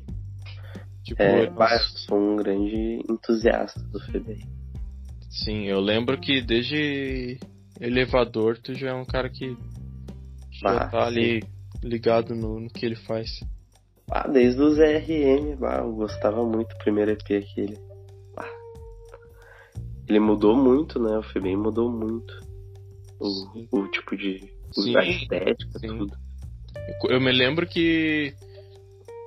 Tipo, é, eu sou um grande entusiasta do FBI. Sim, eu lembro que desde elevador tu já é um cara que já bah, tá ali ligado no, no, que ele faz. Ah, desde os RM, bah, eu gostava muito do primeiro EP aquele. ele mudou muito, né? O Febem mudou muito. O, o tipo de. Sim, a estética, sim. tudo. Eu, eu me lembro que.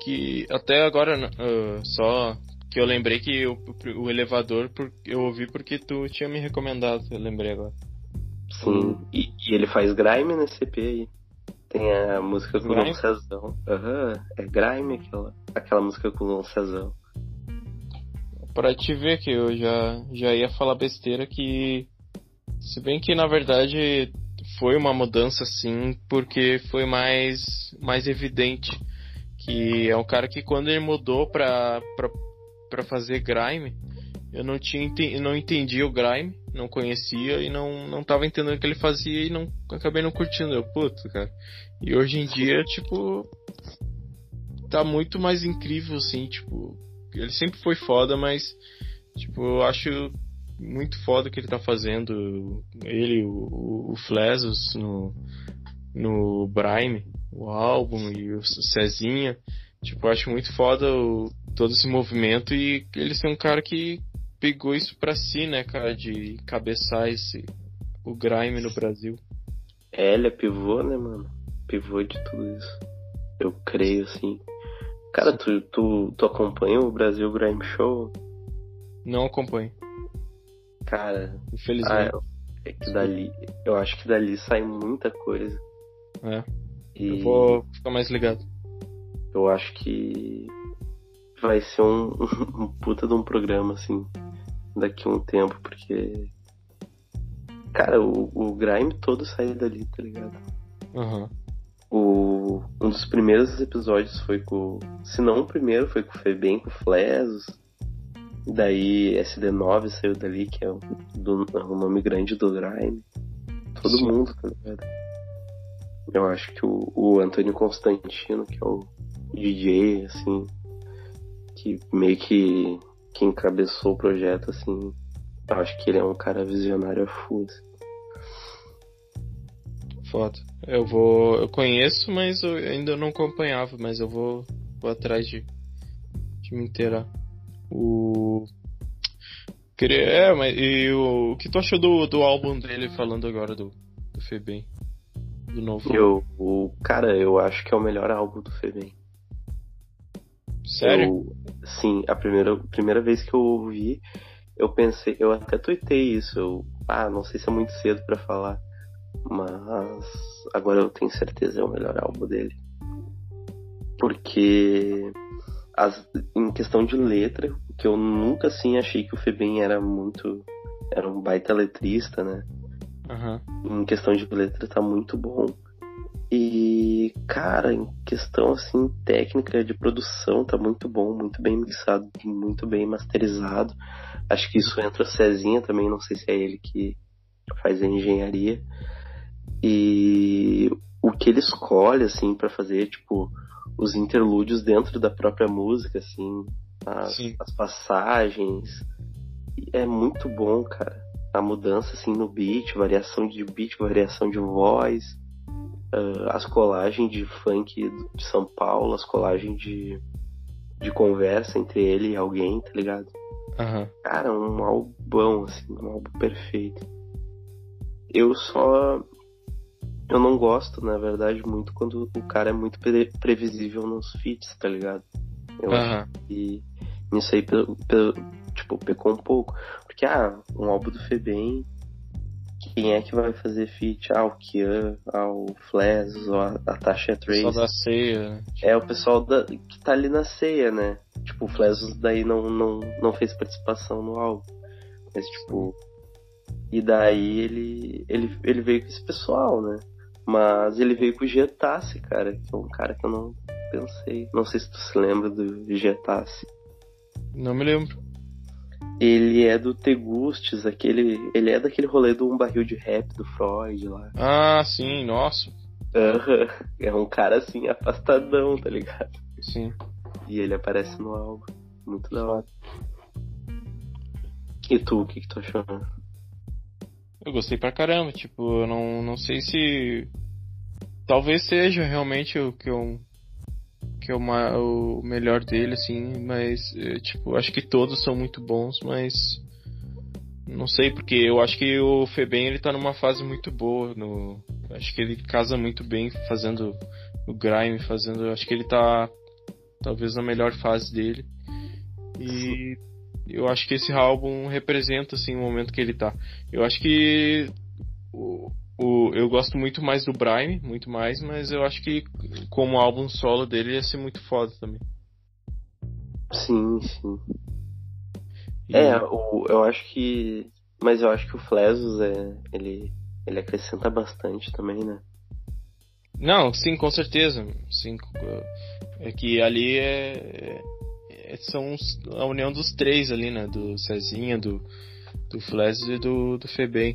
Que até agora, uh, só que eu lembrei que o, o elevador eu ouvi porque tu tinha me recomendado, eu lembrei agora. Sim, e, e ele faz grime nesse EP aí. Tem a música com o Grime? Dom Cezão. Aham, é grime aquela, aquela música com o Dom Cezão. Pra te ver que eu já, já ia falar besteira que. Se bem que na verdade foi uma mudança sim, porque foi mais, mais evidente. Que é um cara que quando ele mudou pra, pra, pra fazer grime, eu não tinha não entendia o grime, não conhecia e não, não tava entendendo o que ele fazia e não acabei não curtindo. Eu, puto, cara. E hoje em dia, tipo. Tá muito mais incrível, assim, tipo. Ele sempre foi foda, mas. Tipo, eu acho muito foda o que ele tá fazendo. Ele, o, o Flesos no, no Brime, o álbum e o Cezinha. Tipo, eu acho muito foda o, todo esse movimento e ele ser um cara que pegou isso pra si, né, cara, de cabeçar esse, o grime no Brasil. É, ele é pivô, né, mano? Pivô de tudo isso. Eu creio, assim. Cara, tu, tu, tu acompanha o Brasil Grime Show? Não acompanho, Cara, ah, infelizmente. é que dali. Eu acho que dali sai muita coisa. é. E Eu vou ficar mais ligado. eu acho que vai ser um, um puta de um programa, assim, daqui a um tempo, porque. Cara, o, o Grime todo saiu dali, tá ligado? Aham. O, um dos primeiros episódios foi com. Se não o primeiro, foi com o Febem, com o Flesos. Daí SD9 saiu dali, que é o, do, o nome grande do Grime. Todo Sim. mundo, tá ligado? Eu acho que o, o Antônio Constantino, que é o DJ, assim, que meio que, que encabeçou o projeto, assim, eu acho que ele é um cara visionário a full. assim. Foda. Eu vou. Eu conheço, mas eu ainda não acompanhava, mas eu vou, vou atrás de, de me inteirar. O. É, mas e o, o que tu achou do, do álbum dele falando agora do, do Febem? Do novo. Eu, o, cara, eu acho que é o melhor álbum do Febem. Sério? Eu- sim, a primeira, primeira vez que eu ouvi, eu pensei, eu até tuitei isso. Eu, ah, não sei se é muito cedo pra falar, mas agora eu tenho certeza é o melhor álbum dele. Porque as, em questão de letra, que eu nunca assim achei que o Febem era muito. Era um baita letrista, né? Aham. em questão de letra tá muito bom. E, cara, em questão assim técnica de produção tá muito bom, muito bem mixado, muito bem masterizado. Acho que isso entra o Cezinha também, não sei se é ele que faz a engenharia. E o que ele escolhe assim para fazer, tipo, os interlúdios dentro da própria música assim, as, as passagens, é muito bom, cara a mudança assim no beat, variação de beat, variação de voz, ah, as colagens de funk de São Paulo, as colagens de, de conversa entre ele e alguém, tá ligado? Aham. Cara, um albão, assim, um álbum perfeito. Eu só. Eu não gosto, na verdade, muito quando o cara é muito pre- previsível nos feats, tá ligado? Eu acho Aham. que nisso aí, tipo, pecou um pouco. Porque, ah, um álbum do Febem, quem é que vai fazer feat? Ah, o Kian, ah, o Flash, ou a, Tasha Trace. Só da ceia. né? É o pessoal da, que tá ali na ceia, né? Tipo, o Flesos daí não, não, não fez participação no álbum. Mas, tipo. E daí ele, ele, ele veio com esse pessoal, né? Mas ele veio com o Getassi, cara, que é um cara que eu não pensei. Não sei se tu se lembra do Getassi. Não me lembro. Ele é do Tegustes, aquele. Ele é daquele rolê do um barril de rap do Freud lá. Ah, sim, nossa. Aham. É um cara assim, afastadão, tá ligado? Sim. E ele aparece no álbum. Muito da hora. E tu, o que, que tu achou? Eu gostei pra caramba, tipo, eu não, não sei se. Talvez seja realmente o que eu. Que é o, o melhor dele, assim, mas, eh, tipo, acho que todos são muito bons, mas. Não sei, porque eu acho que o Febem ele tá numa fase muito boa. No, acho que ele casa muito bem fazendo o Grime, fazendo. Acho que ele tá talvez na melhor fase dele. E eu acho que esse álbum representa assim o momento que ele tá. Eu acho que o, eu gosto muito mais do Brime, muito mais, mas eu acho que como álbum solo dele ia ser muito foda também. Sim, sim. E... É, o, eu acho que. Mas eu acho que o Flesos é. Ele, ele acrescenta bastante também, né? Não, sim, com certeza. Sim, é que ali é, é são a união dos três ali, né? Do Cezinha, do, do Flesos e do, do Febem.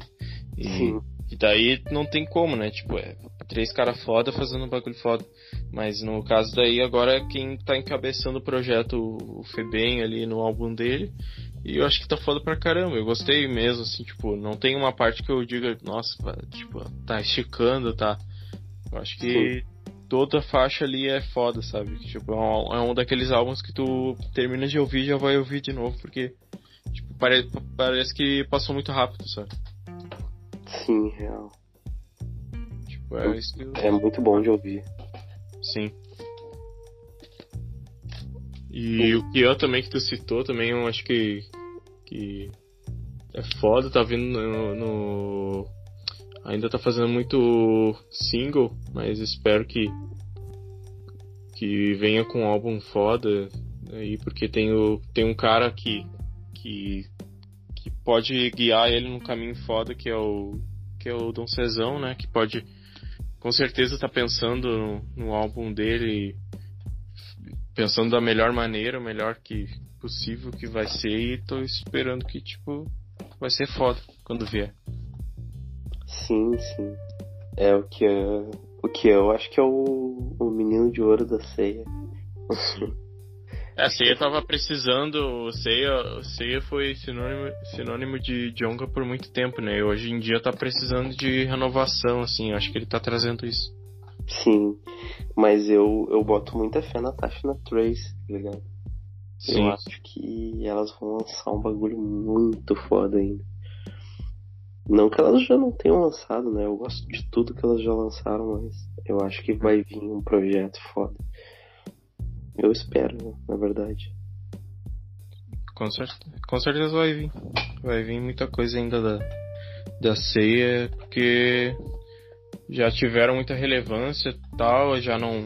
E, sim. E daí não tem como, né? Tipo, é três caras foda fazendo um bagulho foda. Mas no caso daí, agora quem tá encabeçando o projeto, o Febem ali no álbum dele. E eu acho que tá foda pra caramba. Eu gostei mesmo, assim, tipo, não tem uma parte que eu diga, nossa, tipo, tá esticando, tá. Eu acho que toda faixa ali é foda, sabe? Tipo, é um, é um daqueles álbuns que tu termina de ouvir e já vai ouvir de novo, porque, tipo, pare, parece que passou muito rápido, sabe? Sim, real. Tipo, é, eu... é muito bom de ouvir. Sim. E o que eu também que tu citou também, eu acho que que é foda, tá vindo no, no, ainda tá fazendo muito single, mas espero que que venha com um álbum foda aí, porque tem o tem um cara que que pode guiar ele no caminho foda que é o que é o Dom Cezão, né? Que pode com certeza tá pensando no, no álbum dele, pensando da melhor maneira, o melhor que possível que vai ser e tô esperando que tipo vai ser foda quando vier. Sim, sim. É o que é, o que eu acho que é o, o menino de ouro da ceia. É, a Ceia tava precisando, Ceia, Ceia foi sinônimo, sinônimo de Jonga por muito tempo, né? E hoje em dia tá precisando de renovação, assim, acho que ele tá trazendo isso. Sim, mas eu, eu boto muita fé na Tasha na Trace, tá ligado? Sim. Eu acho que elas vão lançar um bagulho muito foda ainda. Não que elas já não tenham lançado, né? Eu gosto de tudo que elas já lançaram, mas eu acho que vai vir um projeto foda. Eu espero, na verdade. Com certeza, com certeza vai vir. Vai vir muita coisa ainda da, da ceia, porque já tiveram muita relevância tal, já não.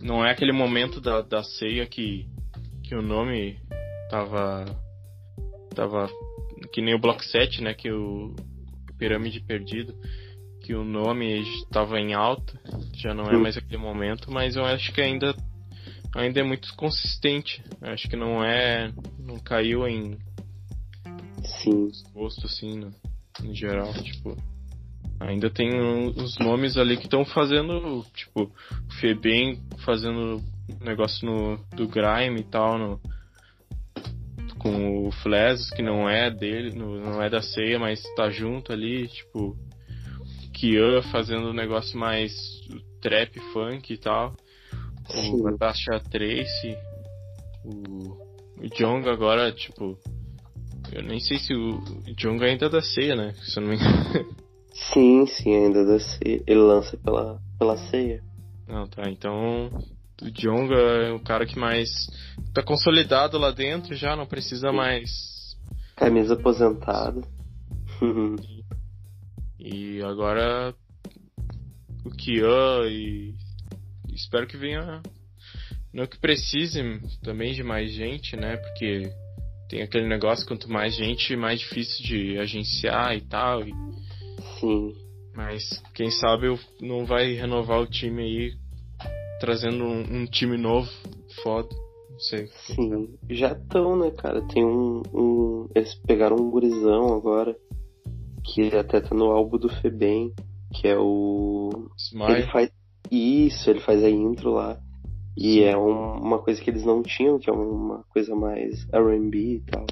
Não é aquele momento da, da ceia que, que o nome tava. tava. que nem o Block 7, né? Que o Pirâmide Perdido, que o nome estava em alta, já não é mais aquele momento, mas eu acho que ainda ainda é muito consistente. Acho que não é. não caiu em. Sim. Gosto assim, no, no geral, tipo. Ainda tem os nomes ali que estão fazendo, tipo, o Febem fazendo negócio no, do Grime e tal, no, com o Flesos, que não é dele, no, não é da ceia, mas tá junto ali, tipo, Kian fazendo um negócio mais trap funk e tal o Natasha Trace, o, o Jong agora, tipo. Eu nem sei se o Jong ainda da ceia, né? Se eu não me engano. Sim, sim, ainda da ceia. Ele lança pela, pela ceia. Não, tá. Então. O Jonga é o cara que mais tá consolidado lá dentro já, não precisa sim. mais. Camisa aposentada. e agora o Kian e espero que venha. Não que precise também de mais gente, né? Porque tem aquele negócio, quanto mais gente, mais difícil de agenciar e tal. E... Sim. Mas quem sabe não vai renovar o time aí, trazendo um, um time novo, foda. Não sei. Sim, já estão, né, cara? Tem um, um, Eles pegaram um gurizão agora, que até tá no álbum do Febem, que é o. Smile. Ele faz, isso, ele faz a intro lá. E Sim. é um, uma coisa que eles não tinham, que é uma coisa mais RB e tal.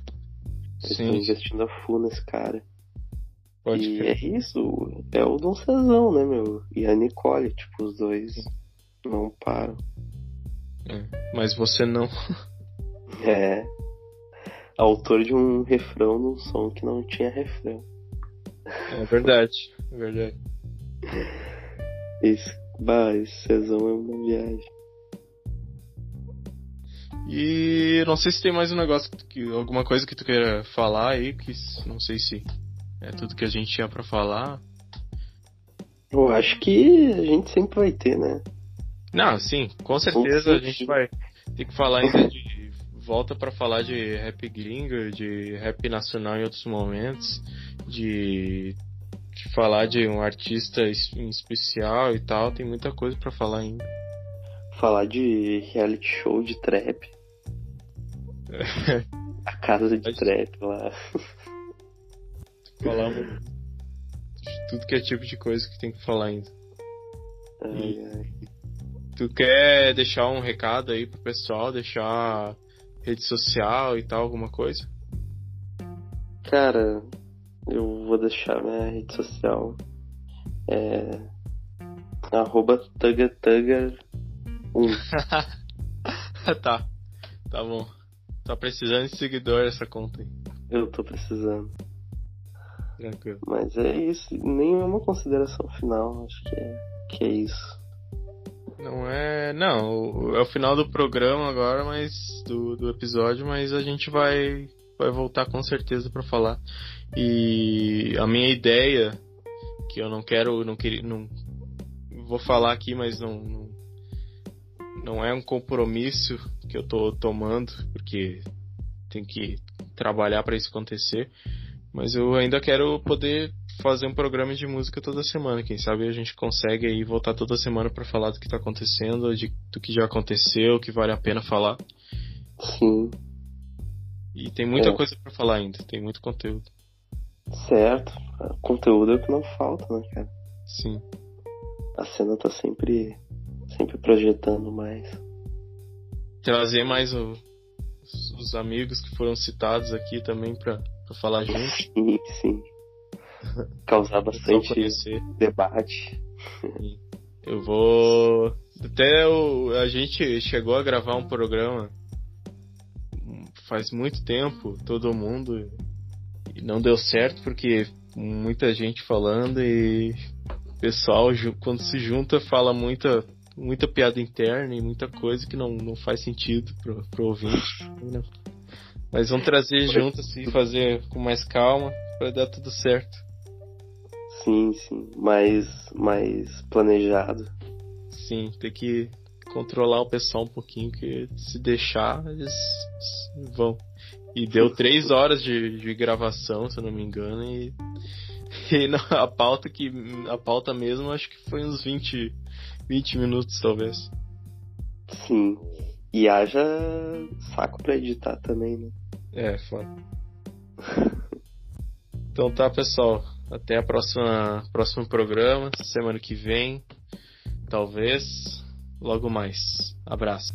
Eles estão investindo a full nesse cara. Pode e é isso, é o Dom Cezão, né, meu? E a Nicole, tipo, os dois não param. É, mas você não. é. autor de um refrão num som que não tinha refrão. É verdade, é verdade. Esse, bah, esse Cezão é uma viagem. E não sei se tem mais um negócio, que, alguma coisa que tu queira falar aí, que não sei se é tudo que a gente tinha para falar. Eu acho que a gente sempre vai ter, né? Não, sim, com certeza a gente vai ter que falar ainda de. Volta para falar de rap gringo, de rap nacional em outros momentos, de, de falar de um artista em especial e tal, tem muita coisa para falar ainda. Falar de reality show de trap. A casa de trap lá. Falar tudo que é tipo de coisa que tem que falar ainda. Ai, ai. Tu quer deixar um recado aí pro pessoal, deixar rede social e tal, alguma coisa? Cara, eu vou deixar minha rede social. É. Arroba Tugger1. tá, tá bom. Tá precisando de seguidor essa conta aí. Eu tô precisando. Tranquilo. Mas é isso. Nenhuma consideração final. Acho que é, que é isso. Não é. Não, é o final do programa agora, mas. Do, do episódio, mas a gente vai. Vai voltar com certeza para falar. E a minha ideia, que eu não quero. Não queria. Não, vou falar aqui, mas não, não. Não é um compromisso que eu tô tomando, porque tem que trabalhar para isso acontecer. Mas eu ainda quero poder fazer um programa de música toda semana. Quem sabe a gente consegue aí voltar toda semana para falar do que tá acontecendo, de, do que já aconteceu, que vale a pena falar. Sim. E tem muita É. coisa para falar ainda, tem muito conteúdo. Certo. Conteúdo é o que não falta, né, cara? Sim. A cena tá sempre. Sempre projetando mais. Trazer mais o- os, os amigos que foram citados aqui também pra, pra falar junto. Sim, sim. Causar bastante debate. Eu vou. Até o... a gente chegou a gravar um programa faz muito tempo, todo mundo, e não deu certo porque muita gente falando e o pessoal, quando se junta, fala muita, muita piada interna e muita coisa que não, não faz sentido pro, pro ouvinte. né? Mas vamos trazer junto assim, fazer com mais calma para dar tudo certo. Sim, sim. Mais, mais planejado. Sim, tem que controlar o pessoal um pouquinho, que se deixar, eles vão. E deu três horas de, de gravação, se eu não me engano, e, e não, a pauta que. A pauta mesmo acho que foi uns 20, 20 minutos talvez. Sim. E haja saco pra editar também, né? É, foda. Então tá, pessoal. Até a próxima próximo programa, semana que vem, talvez, logo mais. Abraço.